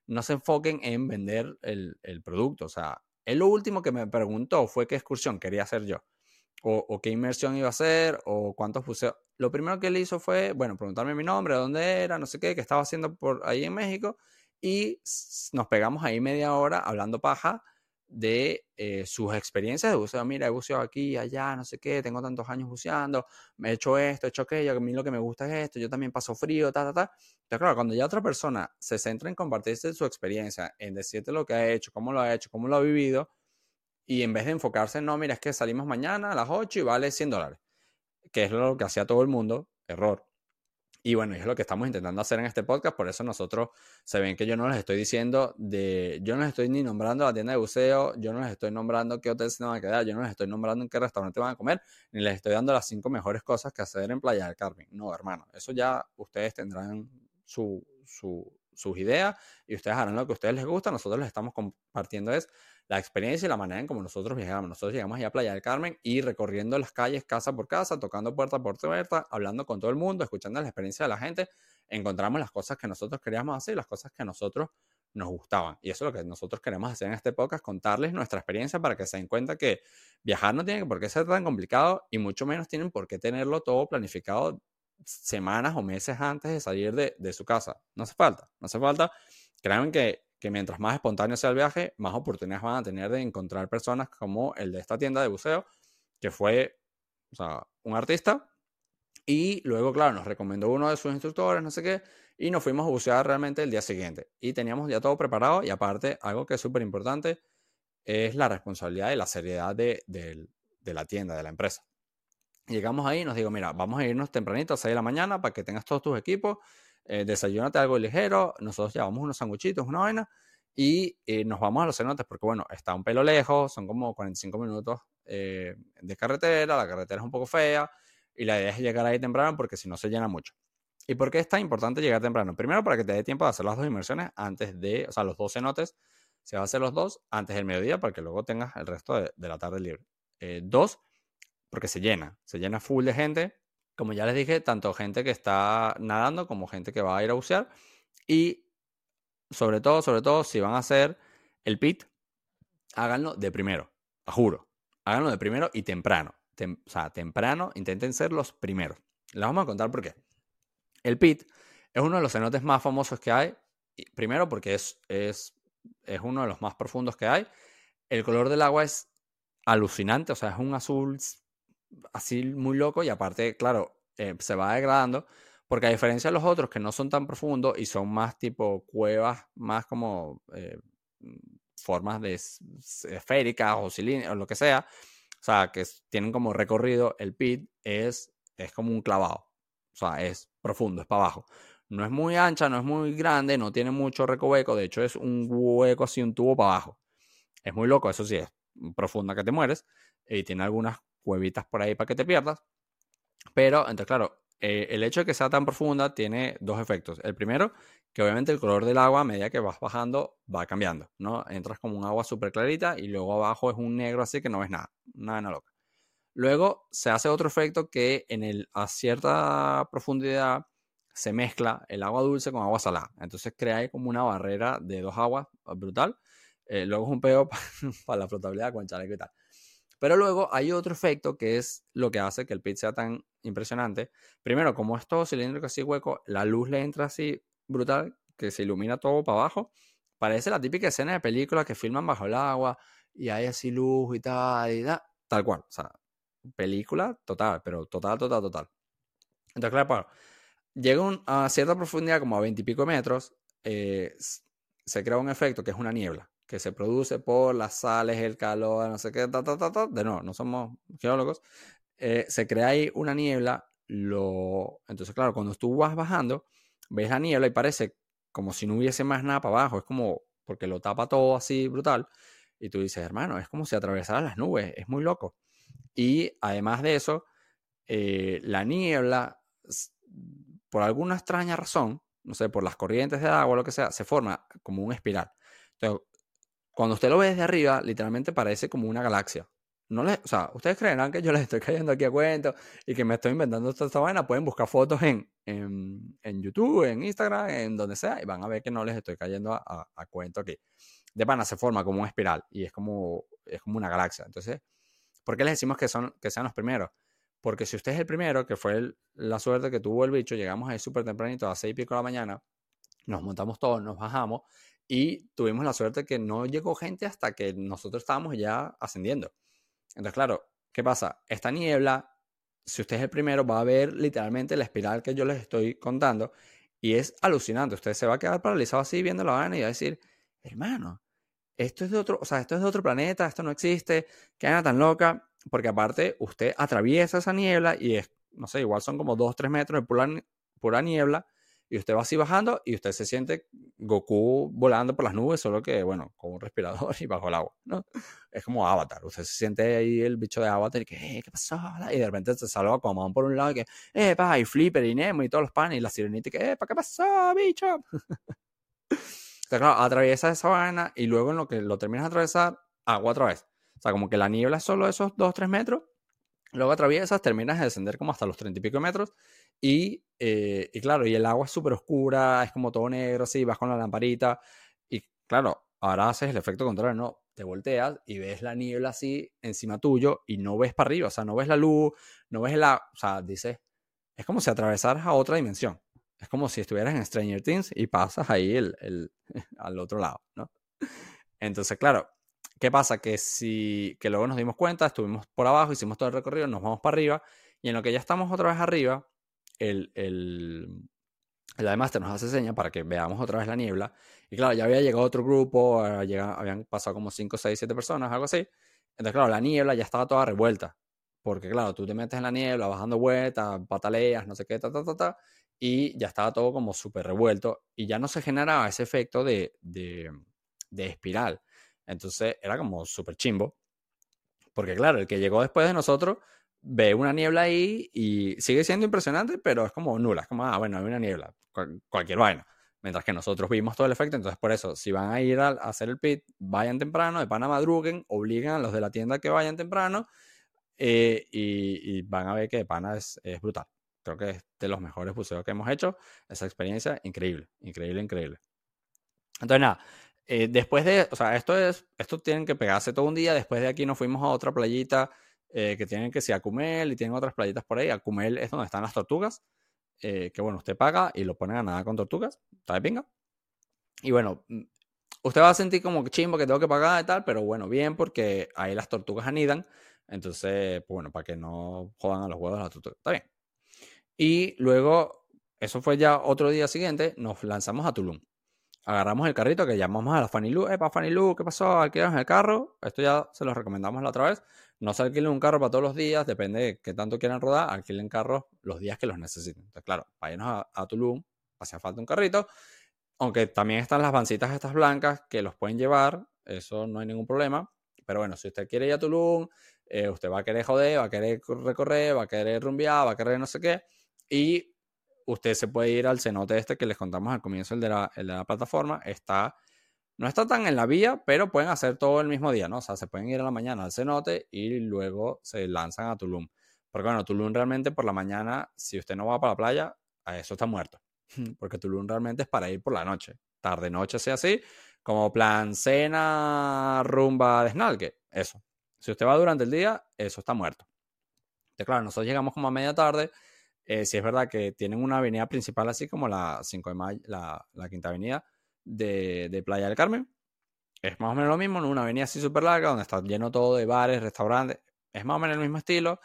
no se enfoquen en vender el, producto. O sea, él lo último que me preguntó fue qué excursión quería hacer yo, o, qué inmersión iba a hacer, o cuántos buceos. Lo primero que él hizo fue, bueno, preguntarme mi nombre, dónde era, no sé qué, qué estaba haciendo por ahí en México, y nos pegamos ahí media hora hablando paja de eh, sus experiencias de buceo. Mira, he buceado aquí, allá, no sé qué, tengo tantos años buceando, me he hecho esto, he hecho aquello, a mí lo que me gusta es esto, yo también paso frío, ta, ta, ta. Entonces, claro, cuando ya otra persona se centra en compartirse su experiencia, en decirte lo que ha hecho, cómo lo ha hecho, cómo lo ha vivido, y en vez de enfocarse en, no, mira, es que salimos mañana a las 8 y vale 100 dólares, que es lo que hacía todo el mundo, error. Y bueno, es lo que estamos intentando hacer en este podcast, por eso nosotros se ven que yo no les estoy diciendo de, yo no les estoy ni nombrando la tienda de buceo, yo no les estoy nombrando qué hotel se van a quedar, yo no les estoy nombrando en qué restaurante van a comer, ni les estoy dando las cinco mejores cosas que hacer en Playa del Carmen. No, hermano, eso ya ustedes tendrán su, su, sus ideas y ustedes harán lo que a ustedes les gusta, nosotros les estamos compartiendo es la experiencia y la manera en cómo nosotros viajamos. Nosotros llegamos allá a Playa del Carmen y recorriendo las calles casa por casa, tocando puerta por puerta, hablando con todo el mundo, escuchando la experiencia de la gente, encontramos las cosas que nosotros queríamos hacer y las cosas que nosotros nos gustaban. Y eso es lo que nosotros queremos hacer en este podcast, contarles nuestra experiencia para que se den cuenta que viajar no tiene por qué ser tan complicado y mucho menos tienen por qué tenerlo todo planificado semanas o meses antes de salir de, de su casa. No hace falta, no hace falta. Créanme que que mientras más espontáneo sea el viaje, más oportunidades van a tener de encontrar personas como el de esta tienda de buceo, que fue o sea, un artista. Y luego, claro, nos recomendó uno de sus instructores, no sé qué, y nos fuimos a bucear realmente el día siguiente. Y teníamos ya todo preparado y aparte, algo que es súper importante, es la responsabilidad y la seriedad de, de, la tienda, de la empresa. Llegamos ahí y nos digo, mira, vamos a irnos tempranito a 6 de la mañana para que tengas todos tus equipos eh, algo ligero, nosotros llevamos unos sanguchitos, una vaina, y eh, nos vamos a los cenotes porque, bueno, está un pelo lejos, son como 45 minutos eh, de carretera, la carretera es un poco fea, y la idea es llegar ahí temprano porque si no se llena mucho. ¿Y por qué es tan importante llegar temprano? Primero, para que te dé tiempo de hacer las dos inmersiones antes de, o sea, los dos cenotes, se va a hacer los dos antes del mediodía para que luego tengas el resto de, de la tarde libre. dos, porque se llena, se llena full de gente como ya les dije, tanto gente que está nadando como gente que va a ir a bucear. Y sobre todo, sobre todo, si van a hacer el pit, háganlo de primero, a juro. Háganlo de primero y temprano. o sea, temprano, intenten ser los primeros. Les vamos a contar por qué. El pit es uno de los cenotes más famosos que hay. Primero porque es, es, es uno de los más profundos que hay. El color del agua es alucinante, o sea, es un azul así muy loco y aparte, claro, eh, se va degradando porque a diferencia de los otros que no son tan profundos y son más tipo cuevas, más como eh, formas de esféricas o cilíndricas o lo que sea, o sea, que tienen como recorrido, el pit es, es como un clavado, o sea, es profundo, es para abajo. No es muy ancha, no es muy grande, no tiene mucho recoveco, de hecho es un hueco así, un tubo para abajo. Es muy loco, eso sí, es profunda que te mueres y tiene algunas cuevitas por ahí para que te pierdas. Pero, entonces, claro, eh, el hecho de que sea tan profunda tiene dos efectos. El primero, que obviamente el color del agua a medida que vas bajando va cambiando, ¿no? Entras como un agua súper clarita y luego abajo es un negro así que no ves nada, nada, nada loca. Luego se hace otro efecto que en el, a cierta profundidad se mezcla el agua dulce con agua salada. Entonces crea como una barrera de dos aguas brutal. Eh, luego es un peo <laughs> para la flotabilidad con chaleco y tal. Pero luego hay otro efecto que es lo que hace que el pit sea tan impresionante. Primero, como es todo cilíndrico así hueco, la luz le entra así brutal, que se ilumina todo para abajo. Parece la típica escena de película que filman bajo el agua y hay así luz y tal, y tal, tal cual. O sea, película total, pero total, total, total. Entonces, claro, llega a cierta profundidad, como a 20 y pico metros, eh, se crea un efecto que es una niebla que se produce por las sales, el calor, no sé qué, ta, ta, ta, de nuevo, no somos geólogos, eh, se crea ahí una niebla, lo... entonces claro, cuando tú vas bajando, ves la niebla y parece como si no hubiese más nada para abajo, es como porque lo tapa todo así brutal, y tú dices, hermano, es como si atravesaran las nubes, es muy loco. Y además de eso, eh, la niebla, por alguna extraña razón, no sé, por las corrientes de agua lo que sea, se forma como una espiral. Entonces, cuando usted lo ve desde arriba, literalmente parece como una galaxia. No les, o sea, ustedes creerán que yo les estoy <laughs> cayendo aquí a cuento y que me estoy inventando esta, esta vaina. Pueden buscar fotos en, en, YouTube, en Instagram, en donde sea, y van a ver que no les estoy cayendo a, a, cuento aquí. De pana se forma como una espiral y es como, es como una galaxia. Entonces, ¿por qué les decimos que, son, que sean los primeros? Porque si usted es el primero, que fue la suerte que tuvo el bicho, llegamos ahí súper tempranito a seis y pico de la mañana, nos montamos todos, nos bajamos y tuvimos la suerte que no llegó gente hasta que nosotros estábamos ya ascendiendo. Entonces, claro, ¿qué pasa? Esta niebla, si usted es el primero, va a ver literalmente la espiral que yo les estoy contando y es alucinante. Usted se va a quedar paralizado así viendo la vaina y va a decir, hermano, esto es de otro, o sea, esto es de otro planeta, esto no existe, qué vaina tan loca, porque aparte usted atraviesa esa niebla y es, no sé, igual son como 2, 3 metros de pura, pura niebla y usted va así bajando y usted se siente Goku volando por las nubes, solo que, bueno, con un respirador <laughs> y bajo el agua, ¿no? Es como Avatar. Usted se siente ahí el bicho de Avatar y que, eh, ¿qué pasó? Y de repente se salva como por un lado y que, eh, pa, y Flipper y Nemo y todos los panes y la sirenita y que, eh, ¿qué pasó, bicho? <laughs> Entonces, claro, atraviesa esa vaina y luego en lo que lo terminas de atravesar, agua otra vez. O sea, como que la niebla es solo esos 2-3 metros Luego atraviesas, terminas de descender como hasta los 30 y pico metros. Y, eh, y claro, y el agua es súper oscura, es como todo negro, así, vas con la lamparita. Y claro, ahora haces el efecto contrario, ¿no? Te volteas y ves la niebla así encima tuyo y no ves para arriba, o sea, no ves la luz, no ves la. O sea, dices, es como si atravesaras a otra dimensión. Es como si estuvieras en Stranger Things y pasas ahí el, el, <laughs> al otro lado, ¿no? Entonces, claro, ¿Qué pasa? Que si que luego nos dimos cuenta, estuvimos por abajo, hicimos todo el recorrido, nos vamos para arriba, y en lo que ya estamos otra vez arriba, el, el, el nos hace seña para que veamos otra vez la niebla. Y claro, ya había llegado otro grupo, eh, habían pasado como 5, 6, 7 personas, algo así. Entonces, claro, la niebla ya estaba toda revuelta. Porque, claro, tú te metes en la niebla, bajando vueltas, pataleas, no sé qué, ta, ta, ta, ta, y ya estaba todo como súper revuelto. Y ya no se generaba ese efecto de, de, de espiral. Entonces era como súper chimbo. Porque claro, el que llegó después de nosotros ve una niebla ahí y sigue siendo impresionante, pero es como nula. Es como, ah, bueno, hay una niebla, cualquier vaina. Mientras que nosotros vimos todo el efecto, entonces por eso, si van a ir a, hacer el pit, vayan temprano, de pana madruguen, obligan a los de la tienda que vayan temprano eh, y, van a ver que de pana es, es brutal. Creo que es de los mejores buceos que hemos hecho. Esa experiencia, increíble, increíble, increíble. Entonces, nada, eh, después de, o sea, esto es, esto tienen que pegarse todo un día. Después de aquí nos fuimos a otra playita eh, que tienen que ser Acumel y tienen otras playitas por ahí. Acumel es donde están las tortugas. Eh, que bueno, usted paga y lo pone a nada con tortugas. Está de pinga. Y bueno, mm, usted va a sentir como que chimbo que tengo que pagar y tal, pero bueno, bien, porque ahí las tortugas anidan. Entonces, pues bueno, para que no jodan a los huevos las tortugas. Está bien. Y luego, eso fue ya otro día siguiente, nos lanzamos a Tulum agarramos el carrito que llamamos a la Fanny Lu. Epa, Fanny Lu, ¿qué pasó? Alquilamos el carro. Esto ya se lo recomendamos la otra vez. No se alquilen un carro para todos los días, depende de qué tanto quieran rodar. Alquilen carros los días que los necesiten. Entonces, claro, váyanos a, a Tulum, hacía falta un carrito. Aunque también están las bancitas estas blancas que los pueden llevar eso no hay ningún problema. Pero bueno, si usted quiere ir a Tulum, eh, usted va a querer joder, va a querer recorrer, va a querer rumbear, va a querer no sé qué, y usted se puede ir al cenote este que les contamos al comienzo, el de la, plataforma, está no está tan en la vía, pero pueden hacer todo el mismo día, ¿no? O sea, se pueden ir a la mañana al cenote y luego se lanzan a Tulum. Porque bueno, Tulum realmente por la mañana, si usted no va para la playa, a eso está muerto. <laughs> Porque Tulum realmente es para ir por la noche. Tarde, noche, sea así, como plan cena, rumba, desnalgue. Eso. Si usted va durante el día, eso está muerto. Entonces, claro, nosotros llegamos como a media tarde. Eh, si es verdad que tienen una avenida principal así como la 5 de mayo, la, quinta avenida, de, Playa del Carmen. Es más o menos lo mismo, una avenida así súper larga donde está lleno todo de bares, restaurantes. Es más o menos el mismo estilo.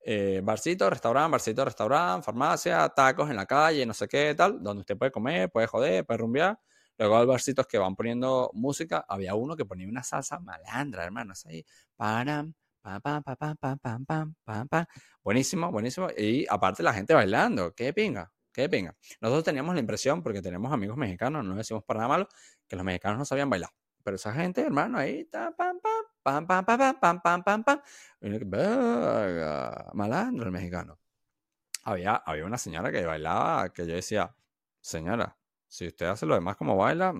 Eh, barcito, restaurante, barcito, restaurante, farmacia, tacos en la calle, no sé qué, tal, donde usted puede comer, puede joder, puede rumbear. Luego hay barcitos que van poniendo música. Había uno que ponía una salsa malandra, hermano. ahí. Pam, pam, pam, pam, pam, pam, pam, pam, Buenísimo, buenísimo. Y aparte la gente bailando. Qué pinga. Qué venga. Nosotros teníamos la impresión, porque tenemos amigos mexicanos, no decimos para nada malo, que los mexicanos no sabían bailar. Pero esa gente, hermano, ahí, pam, pam, pam, pam, pam, pam, pam, pam, pam, pam. Malandro el mexicano. Había, había una señora que bailaba que yo decía, señora, si usted hace lo demás como baila,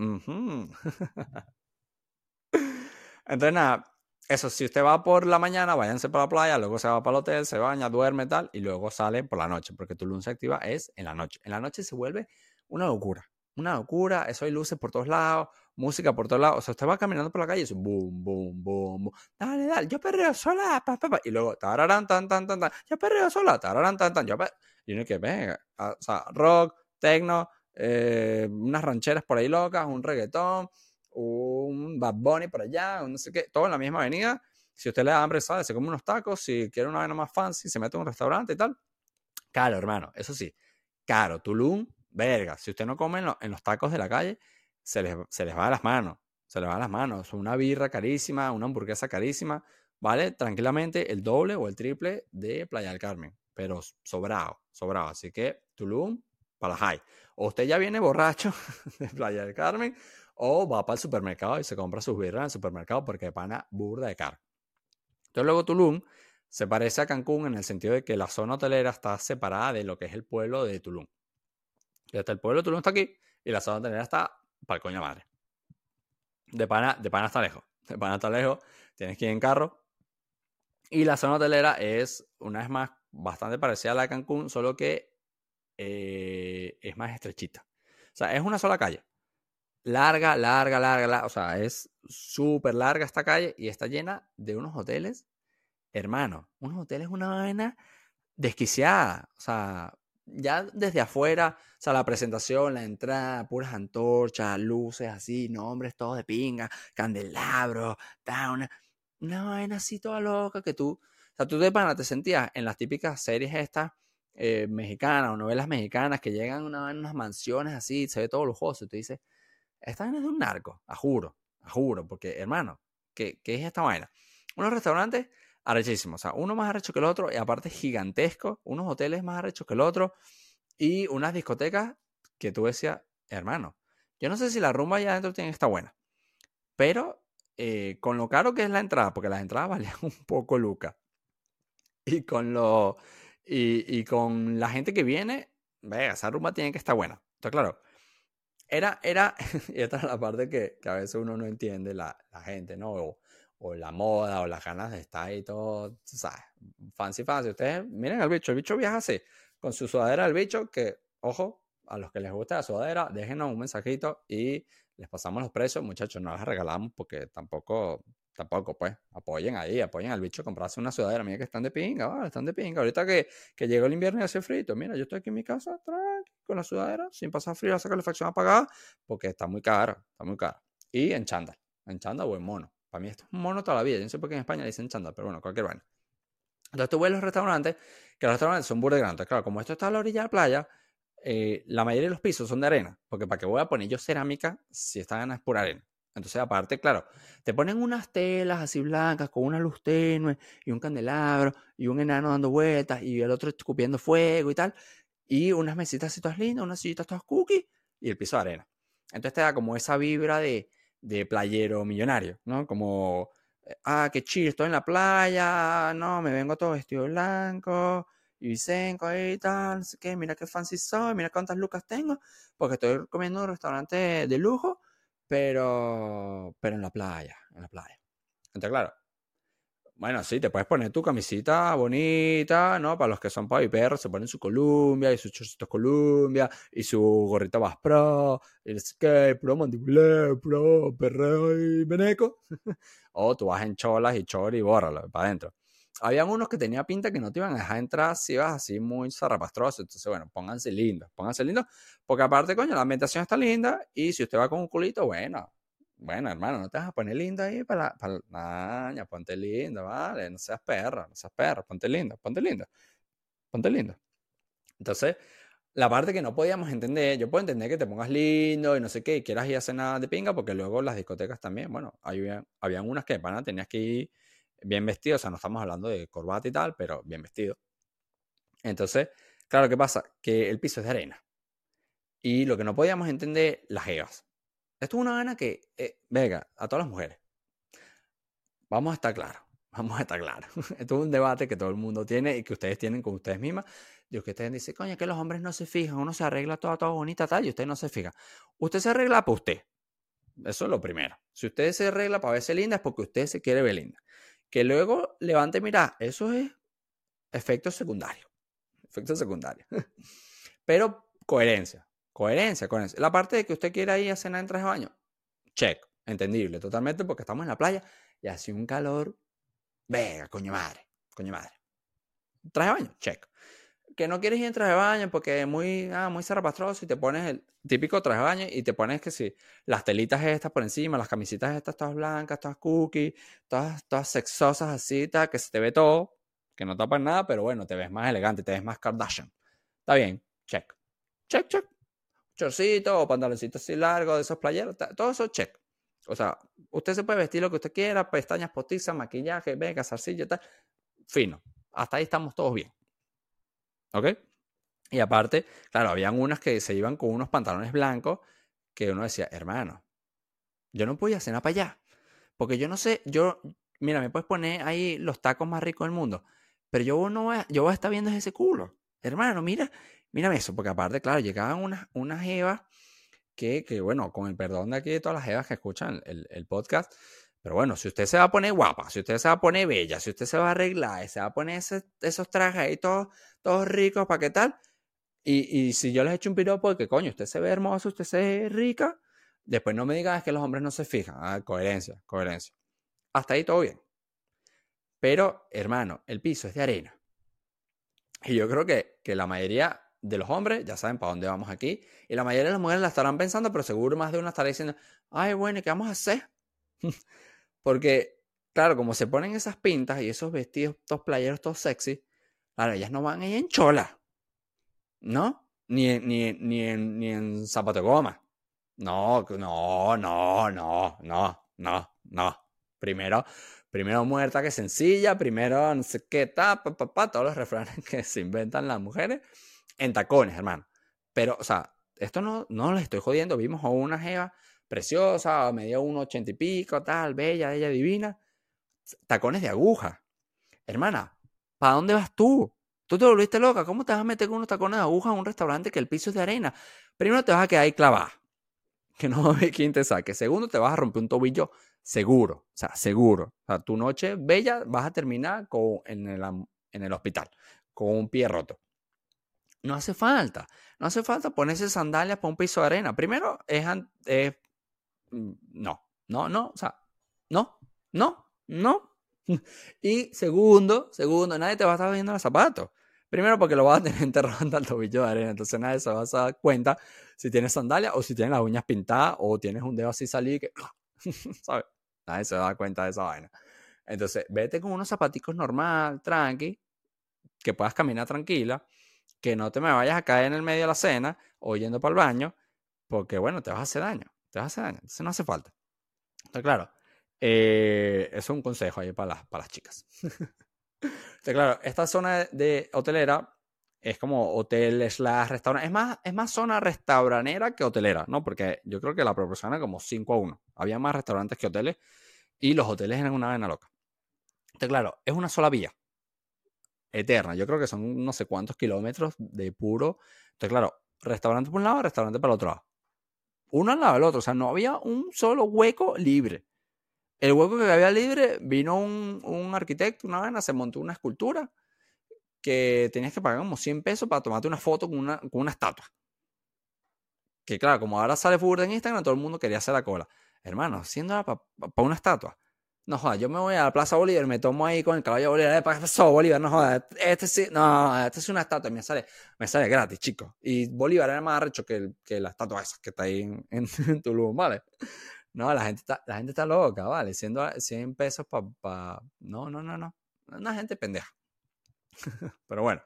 entonces nada, eso, si usted va por la mañana, váyanse para la playa, luego se va para el hotel, se baña, duerme tal, y luego sale por la noche, porque Tulum se activa es en la noche. En la noche se vuelve una locura, una locura, eso hay luces por todos lados, música por todos lados, o sea, usted va caminando por la calle y es boom, boom, boom, boom, dale, dale, yo perreo sola, pa, pa, pa, y luego, tararán, tan, tan, tan, tan, yo perreo sola, tararán, tan, tan, yo perreo, y uno que venga, o sea, rock, techno, eh, unas rancheras por ahí locas, un reggaetón, un Bad Bunny por allá, un no sé qué, todo en la misma avenida. Si usted le da hambre, sale, se come unos tacos, si quiere una vaina más fancy, se mete en un restaurante y tal. Caro, hermano, eso sí, caro. Tulum, verga. Si usted no come en, los tacos de la calle, se les, se les va a las manos. Se les va a las manos. Una birra carísima, una hamburguesa carísima, vale tranquilamente el doble o el triple de Playa del Carmen. Pero sobrado, sobrado. Así que Tulum, para high. O usted ya viene borracho <laughs> de Playa del Carmen, o va para el supermercado y se compra sus birras en el supermercado porque pana burda de caro. Entonces luego Tulum se parece a Cancún en el sentido de que la zona hotelera está separada de lo que es el pueblo de Tulum. Y hasta el pueblo de Tulum está aquí y la zona hotelera está para el coño madre. De pana, de pana está lejos. De pana está lejos. Tienes que ir en carro. Y la zona hotelera es, una vez más, bastante parecida a la de Cancún, solo que eh, es más estrechita. O sea, es una sola calle larga, larga, larga, o sea, es súper larga esta calle y está llena de unos hoteles, hermano, unos hoteles, una vaina desquiciada, o sea, ya desde afuera, o sea, la presentación, la entrada, puras antorchas, luces así, nombres todos de pinga, candelabros, una, una vaina así toda loca que tú, o sea, tú de pana te sentías en las típicas series estas eh, mexicanas o novelas mexicanas que llegan a unas mansiones así, se ve todo lujoso y tú dices, esta vaina es de un narco, a juro, a juro, porque hermano, ¿qué, es esta vaina? Unos restaurantes arrechísimos, o sea, uno más arrecho que el otro, y aparte gigantesco, unos hoteles más arrechos que el otro, y unas discotecas que tú decías, hermano, yo no sé si la rumba allá adentro tiene que estar buena, pero eh, con lo caro que es la entrada, porque las entradas <laughs> valían un poco lucas, y con lo y, con la gente que viene, vea, esa rumba tiene que estar buena. Entonces, claro, era, era, <laughs> y esta es la parte que, que a veces uno no entiende la, la gente, ¿no? O, o, la moda, o las ganas de estar ahí todo, ¿sabes? Fancy, fancy. Ustedes miren al bicho, el bicho viaja así, con su sudadera al bicho, que, ojo, a los que les gusta la sudadera, déjenos un mensajito y les pasamos los precios, muchachos, no las regalamos porque tampoco tampoco, pues, apoyen ahí, apoyen al bicho, comprarse una sudadera. Mira que están de pinga, están de pinga. Ahorita que, que llegó el invierno y hace frito, mira, yo estoy aquí en mi casa, tranqui, con la sudadera, sin pasar frío, la calefacción apagada, porque está muy caro, está muy caro. Y en chándal, en chándal o en mono. Para mí esto es mono toda la vida. Yo no sé por qué en España le dicen chándal, pero bueno, cualquier vaina. Entonces tú ves los restaurantes, que los restaurantes son burdes grandes. Claro, como esto está a la orilla de la playa, eh, la mayoría de los pisos son de arena, porque para qué voy a poner yo cerámica si están es pura arena. Entonces, aparte, claro, te ponen unas telas así blancas con una luz tenue y un candelabro y un enano dando vueltas y el otro escupiendo fuego y tal. Y unas mesitas así todas lindas, unas sillitas todas cookies y el piso de arena. Entonces te da como esa vibra de, de playero millonario, ¿no? Como, ah, qué chido, estoy en la playa, no, me vengo todo vestido blanco, y Vicenco y tal, sé qué, mira qué fancy soy, mira cuántas lucas tengo, porque estoy comiendo en un restaurante de lujo, pero, pero en la playa, en la playa. Entonces, claro, bueno, sí, te puedes poner tu camisita bonita, ¿no? Para los que son y perros, se ponen su Columbia y sus chorcitos Columbia y su gorrito Bass Pro, y el skate Pro, Mandibular Pro, perreo y veneco. <laughs> o tú vas en cholas y chor y bórralo para adentro. Habían unos que tenía pinta que no te iban a dejar entrar si ibas así muy zarrapastroso. Entonces, bueno, pónganse lindos, pónganse lindos, porque aparte, coño, la ambientación está linda y si usted va con un culito, bueno, bueno, hermano, no te vas a poner lindo ahí para, para la... ponte lindo, vale, no seas perro, no seas perro, ponte lindo, ponte lindo, ponte lindo. Entonces, la parte que no podíamos entender, yo puedo entender que te pongas lindo y no sé qué, y quieras ir a cenar de pinga, porque luego las discotecas también, bueno, había, habían unas que, pana, tenías que ir bien vestido, o sea, no estamos hablando de corbata y tal, pero bien vestido. Entonces, claro, ¿qué pasa? Que el piso es de arena. Y lo que no podíamos entender, las evas. Esto es una gana que, eh, venga, a todas las mujeres. Vamos a estar claros, <laughs> vamos a estar claros. Esto es un debate que todo el mundo tiene y que ustedes tienen con ustedes mismas. Y que ustedes dicen, coño, que los hombres no se fijan, uno se arregla toda, toda bonita, tal, y usted no se fija. Usted se arregla para usted. Eso es lo primero. Si usted se arregla para verse linda es porque usted se quiere ver linda. Que luego levante, mira, eso es efecto secundario. Efecto secundario. <laughs> Pero coherencia. Coherencia, coherencia. La parte de que usted quiera ir a cenar en traje de baño, check, entendible totalmente porque estamos en la playa y hace un calor, venga, coño madre, coño madre. Traje de baño, check. Que no quieres ir en traje de baño porque es muy, ah, muy zarapastroso y te pones el típico traje de baño y te pones que si las telitas estas por encima, las camisitas estas todas blancas, todas cookies, todas, todas sexosas así, tal, que se te ve todo, que no tapan nada, pero bueno, te ves más elegante, te ves más Kardashian. Está bien, check. Check, check chorcito o pantaloncito así largo de esos playeros, todo eso check. O sea, usted se puede vestir lo que usted quiera, pestañas postizas, maquillaje, venga, zarcillo y tal. Fino. Hasta ahí estamos todos bien. ¿Ok? Y aparte, claro, habían unas que se iban con unos pantalones blancos que uno decía, hermano, yo no podía nada para allá. Porque yo no sé, yo, mira, me puedes poner ahí los tacos más ricos del mundo, pero yo no voy a, yo voy a estar viendo ese culo. Hermano, mira, Mírame eso, porque aparte, claro, llegaban unas, unas evas que, que, bueno, con el perdón de aquí de todas las evas que escuchan el, el, podcast, pero bueno, si usted se va a poner guapa, si usted se va a poner bella, si usted se va a arreglar, se va a poner esos trajes ahí todos, todos ricos, ¿para qué tal? Y, y si yo les echo un piropo de que, coño, usted se ve hermoso, usted se ve rica, después no me digan es que los hombres no se fijan. Ah, coherencia, coherencia. Hasta ahí todo bien. Pero, hermano, el piso es de arena. Y yo creo que, que la mayoría de los hombres, ya saben para dónde vamos aquí, y la mayoría de las mujeres la estarán pensando, pero seguro más de una estará diciendo, ay, bueno, ¿y qué vamos a hacer? <laughs> Porque, claro, como se ponen esas pintas y esos vestidos, todos playeros, todos sexy, claro, ellas no van ahí en chola, ¿no? Ni, ni, ni, en, ni en zapato de goma. No, no, no, no, no, no, no. Primero, primero muerta que sencilla, primero no sé qué, ta, pa, pa, pa, todos los refranes <laughs> que se inventan las mujeres en tacones, hermano. Pero, o sea, esto no, no les estoy jodiendo. Vimos a una jeva preciosa, medio un ochenta y pico, tal, bella, ella divina. Tacones de aguja. Hermana, ¿para dónde vas tú? Tú te volviste loca. ¿Cómo te vas a meter con unos tacones de aguja en un restaurante que el piso es de arena? Primero te vas a quedar ahí clavada. Que no ve quién te saque. Segundo, te vas a romper un tobillo seguro. O sea, seguro. O sea, tu noche bella vas a terminar con, en, el, en el hospital con un pie roto. No hace falta. No hace falta ponerse sandalias para un piso de arena. Primero, es, mm, no, no, no, o sea, no, no, no. <laughs> Y segundo, segundo, nadie te va a estar viendo los zapatos. Primero porque lo vas a tener <laughs> enterrado al tobillo de arena, entonces nadie se va a dar cuenta si tienes sandalias o si tienes las uñas pintadas o tienes un dedo así salido que, <laughs> ¿sabes? Nadie se va a dar cuenta de esa vaina. Entonces, vete con unos zapaticos normal, tranqui, que puedas caminar tranquila que no te me vayas a caer en el medio de la cena o yendo para el baño, porque bueno, te vas a hacer daño, te vas a hacer daño, entonces no hace falta. Está claro, eh, eso es un consejo ahí para las, para las chicas. <laughs> Está claro, esta zona de hotelera es como hotel slash restaurante. Es más, es más zona restauranera que hotelera, ¿no? Porque yo creo que la proporción era como 5 a 1. Había más restaurantes que hoteles y los hoteles eran una vena loca. Entonces, claro, es una sola vía. Eterna. Yo creo que son no sé cuántos kilómetros de puro. Entonces, claro, restaurante por un lado, restaurante para el otro lado. Uno al lado del otro. O sea, no había un solo hueco libre. El hueco que había libre, vino un, un arquitecto, una vena, se montó una escultura que tenías que pagar como 100 pesos para tomarte una foto con una, con una estatua. Que claro, como ahora sale fútbol en Instagram, todo el mundo quería hacer la cola. Hermano, siendo para una estatua. No jodas, yo me voy a la Plaza Bolívar, me tomo ahí con el caballo Bolívar. ¿Qué pasó, Bolívar? No jodas, este sí, no, este es una estatua, me sale, me sale gratis, chicos. Y Bolívar era más arrecho que, que la estatua esa que está ahí en, <laughs> en, Tulum, ¿vale? No, la gente está, la gente está loca, ¿vale? Siendo 100 pesos para... Pa... No, no, no, no. Una gente pendeja. <laughs> Pero bueno,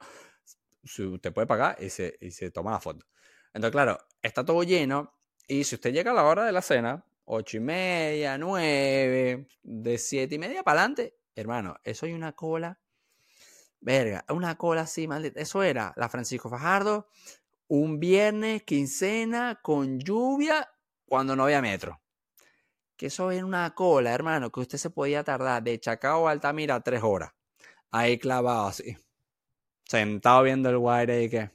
usted puede pagar y se, y se toma la foto. Entonces, claro, está todo lleno. Y si usted llega a la hora de la cena, ocho y media, nueve, de siete y media para adelante, hermano, eso hay una cola. Verga, una cola así, maldita. Eso era la Francisco Fajardo, un viernes, quincena, con lluvia, cuando no había metro. Que eso era una cola, hermano, que usted se podía tardar de Chacao a Altamira tres horas ahí clavado así. Sentado viendo el wire y que.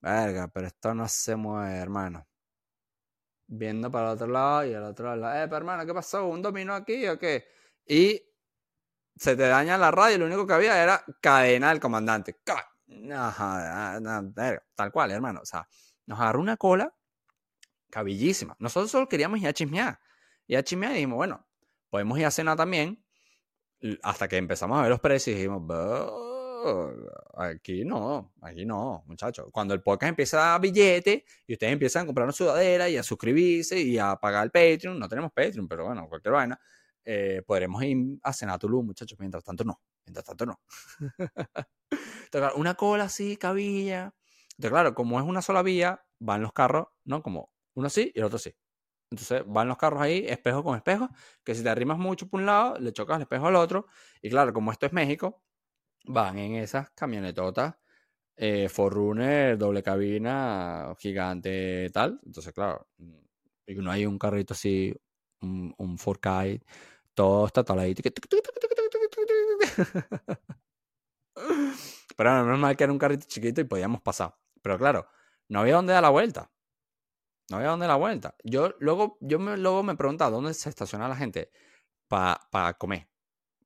Verga, pero esto no se mueve, hermano. Viendo para el otro lado y al otro lado. Eh, pero hermano, ¿qué pasó? ¿Un dominó aquí o qué? Y se te daña la radio y lo único que había era cadena del comandante. tal cual, hermano. O sea, nos agarró una cola cabillísima. Nosotros solo queríamos ir a chismear. Y a chismear y dijimos, bueno, podemos ir a cenar también hasta que empezamos a ver los precios y dijimos, aquí no, aquí no, muchachos. Cuando el podcast empieza a billete y ustedes empiezan a comprar una sudadera y a suscribirse y a pagar el Patreon, no tenemos Patreon, pero bueno, cualquier vaina, eh, podremos ir a cenar muchachos. Mientras tanto, no. Mientras tanto, no. <laughs> Entonces, una cola así, cabilla. Entonces, claro, como es una sola vía, van los carros, ¿no? Como uno sí y el otro sí. Entonces van los carros ahí, espejo con espejo, que si te arrimas mucho por un lado, le chocas el espejo al otro. Y claro, como esto es México, van en esas camionetotas eh, Forrunner, doble cabina, gigante, tal. Entonces, claro, y no hay un carrito así, un, un todo está taladito. Pero no, normal que era un carrito chiquito y podíamos pasar. Pero claro, no había dónde dar la vuelta. No había dónde la vuelta. Yo luego, yo me, luego me preguntaba dónde se estaciona la gente para comer.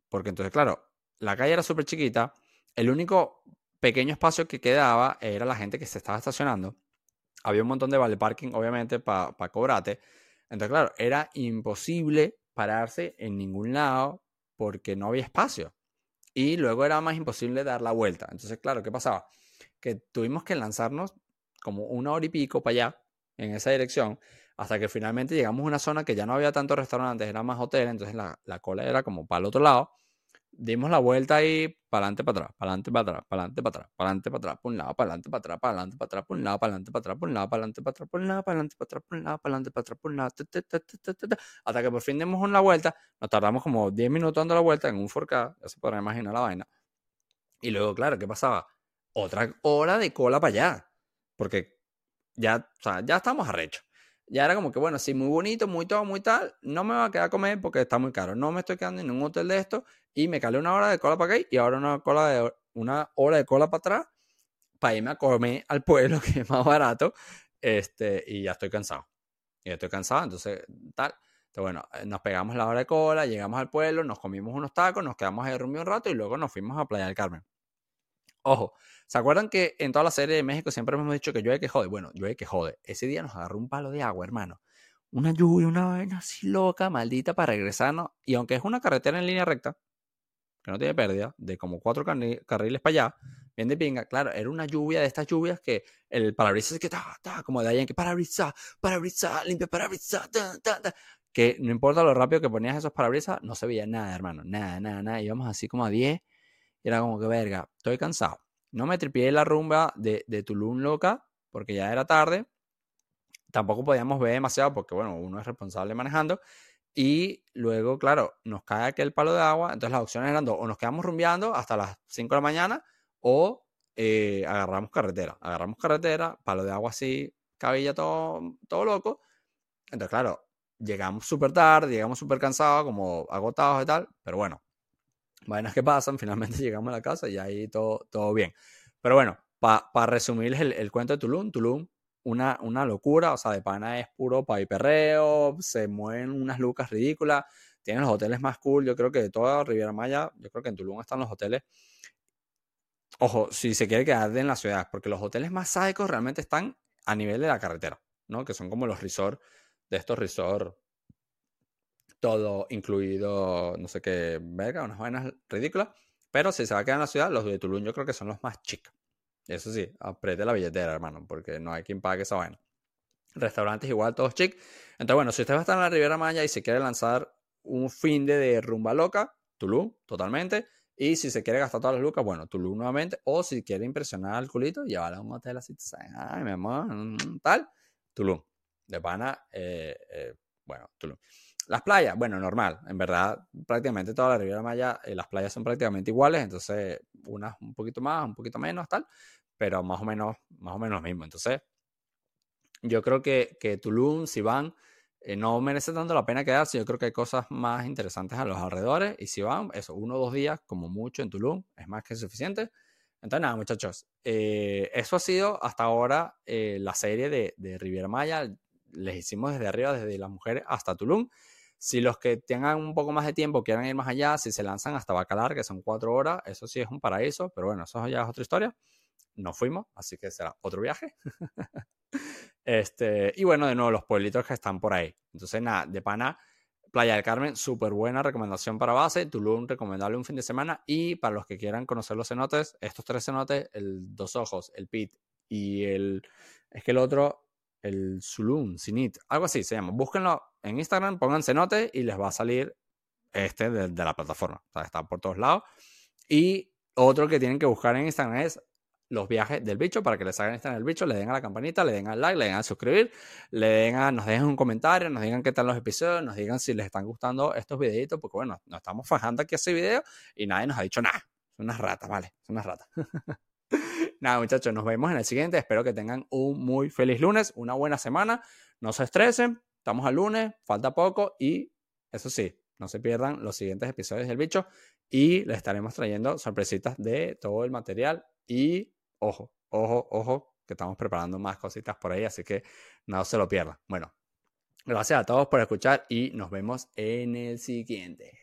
Porque entonces, claro, la calle era súper chiquita. El único pequeño espacio que quedaba era la gente que se estaba estacionando. Había un montón de vale parking, obviamente, para cobrarte. Entonces, claro, era imposible pararse en ningún lado porque no había espacio. Y luego era más imposible dar la vuelta. Entonces, claro, ¿qué pasaba? Que tuvimos que lanzarnos como una hora y pico para allá en esa dirección, hasta que finalmente llegamos a una zona que ya no había tantos restaurantes, era más hotel, entonces la, la cola era como para el otro lado. Dimos la vuelta ahí, para adelante, para atrás, para adelante, para atrás, para adelante, para atrás, para adelante, para atrás, por un lado, para adelante, para atrás, para adelante, para atrás, por un lado, para adelante, para atrás, por un lado, para adelante, para atrás, por un lado, para adelante, para atrás, por un lado, para adelante, para atrás, por un lado, hasta que por fin dimos una vuelta, nos tardamos como 10 minutos dando la vuelta en un 4K, ya se podrá imaginar la vaina. Y luego, claro, ¿qué pasaba? Otra hora de cola para allá, porque ya, ya estamos arrechos. Ya era como que, bueno, sí, muy bonito, muy todo, muy tal, no me va a quedar a comer porque está muy caro. No me estoy quedando en un hotel de esto y me calé una hora de cola para acá y ahora una, cola de, una hora de cola para atrás para irme a comer al pueblo, <laughs> que es más barato, este, y ya estoy cansado. Ya estoy cansado, entonces, tal. Entonces, bueno, eh, nos pegamos la hora de cola, llegamos al pueblo, nos comimos unos tacos, nos quedamos ahí dormidos un rato y luego nos fuimos a Playa del Carmen. Ojo, ¿se acuerdan que en toda la serie de México siempre hemos dicho que llueve que jode? Bueno, llueve que jode. Ese día nos agarró un palo de agua, hermano. Una lluvia, una vaina así loca, maldita, para regresarnos. Y aunque es una carretera en línea recta, que no tiene pérdida, de como cuatro carriles para allá, bien de pinga, claro, era una lluvia de estas lluvias que el parabrisas que está, está, como de allá en que parabrisas, parabrisas, limpia parabrisas, que no importa lo rápido que ponías esos parabrisas, no se veía nada, hermano, nada, nada, nada. Íbamos así como a 10 y era como que, verga, estoy cansado. No me tripié la rumba de, de Tulum loca, porque ya era tarde. Tampoco podíamos ver demasiado, porque bueno, uno es responsable manejando. Y luego, claro, nos cae aquel palo de agua. Entonces las opciones eran dos. O nos quedamos rumbeando hasta las 5 de la mañana, o eh, agarramos carretera. Agarramos carretera, palo de agua así, cabilla todo, todo loco. Entonces, claro, llegamos súper tarde, llegamos súper cansados, como agotados y tal, pero bueno, vainas que pasan, <laughs> finalmente llegamos a la casa y ahí todo, todo bien. Pero bueno, para resumirles el, el, cuento de Tulum, Tulum, una, una locura, o sea, de pana es puro perreo, se mueven unas lucas ridículas, tienen los hoteles más cool, yo creo que de toda Riviera Maya, yo creo que en Tulum están los hoteles. Ojo, si se quiere quedar en la ciudad, porque los hoteles más sádicos realmente están a nivel de la carretera, ¿no? Que son como los resorts de estos resorts todo incluido, no sé qué, verga, unas vainas ridículas. Pero si se va a quedar en la ciudad, los de Tulum yo creo que son los más chicos. Eso sí, apriete la billetera, hermano, porque no hay quien pague esa vaina. Restaurantes igual, todos chic. Entonces, bueno, si usted va a estar en la Riviera Maya y se quiere lanzar un fin de, rumba loca, Tulum, totalmente. Y si se quiere gastar todas las lucas, bueno, Tulum nuevamente. O si quiere impresionar al culito, llevarla a un hotel así, ay, mi amor, mm, tal, Tulum. De pana, eh, eh, bueno, Tulum. Las playas, bueno, normal. En verdad, prácticamente toda la Riviera Maya, eh, las playas son prácticamente iguales. Entonces, unas un poquito más, un poquito menos, tal. Pero más o menos, más o menos lo mismo. Entonces, yo creo que, que Tulum, si van, eh, no merece tanto la pena quedarse. Yo creo que hay cosas más interesantes a los alrededores. Y si van, eso, uno o dos días, como mucho en Tulum, es más que suficiente. Entonces, nada, muchachos, eh, eso ha sido hasta ahora la serie de, de Riviera Maya. Les hicimos desde arriba, desde las mujeres hasta Tulum. Si los que tengan un poco más de tiempo quieran ir más allá, si se lanzan hasta Bacalar, que son cuatro horas, eso sí es un paraíso, pero bueno, eso ya es otra historia. No fuimos, así que será otro viaje. <laughs> este, y bueno, de nuevo, los pueblitos que están por ahí. Entonces, nada, de pana, Playa del Carmen, súper buena recomendación para base. Tulum, recomendable un fin de semana. Y para los que quieran conocer los cenotes, estos tres cenotes, el Dos Ojos, el Pit y el. Es que el otro, el Zulum, Sinit, algo así se llama. Búsquenlo en Instagram, pongan cenote y les va a salir este de, la plataforma. O sea, está por todos lados. Y otro que tienen que buscar en Instagram es los viajes del bicho para que les hagan Instagram el bicho, le den a la campanita, le den al like, le den a suscribir, le den a, nos dejen un comentario, nos digan qué tal los episodios, nos digan si les están gustando estos videitos, porque bueno, nos estamos fajando aquí ese video y nadie nos ha dicho nada. Son unas ratas, vale, son unas ratas. <laughs> Nada, muchachos, nos vemos en el siguiente. Espero que tengan un muy feliz lunes, una buena semana. No se estresen, estamos al lunes, falta poco y eso sí, no se pierdan los siguientes episodios del bicho y les estaremos trayendo sorpresitas de todo el material y ojo, ojo, ojo, que estamos preparando más cositas por ahí, así que no se lo pierdan. Bueno, gracias a todos por escuchar y nos vemos en el siguiente.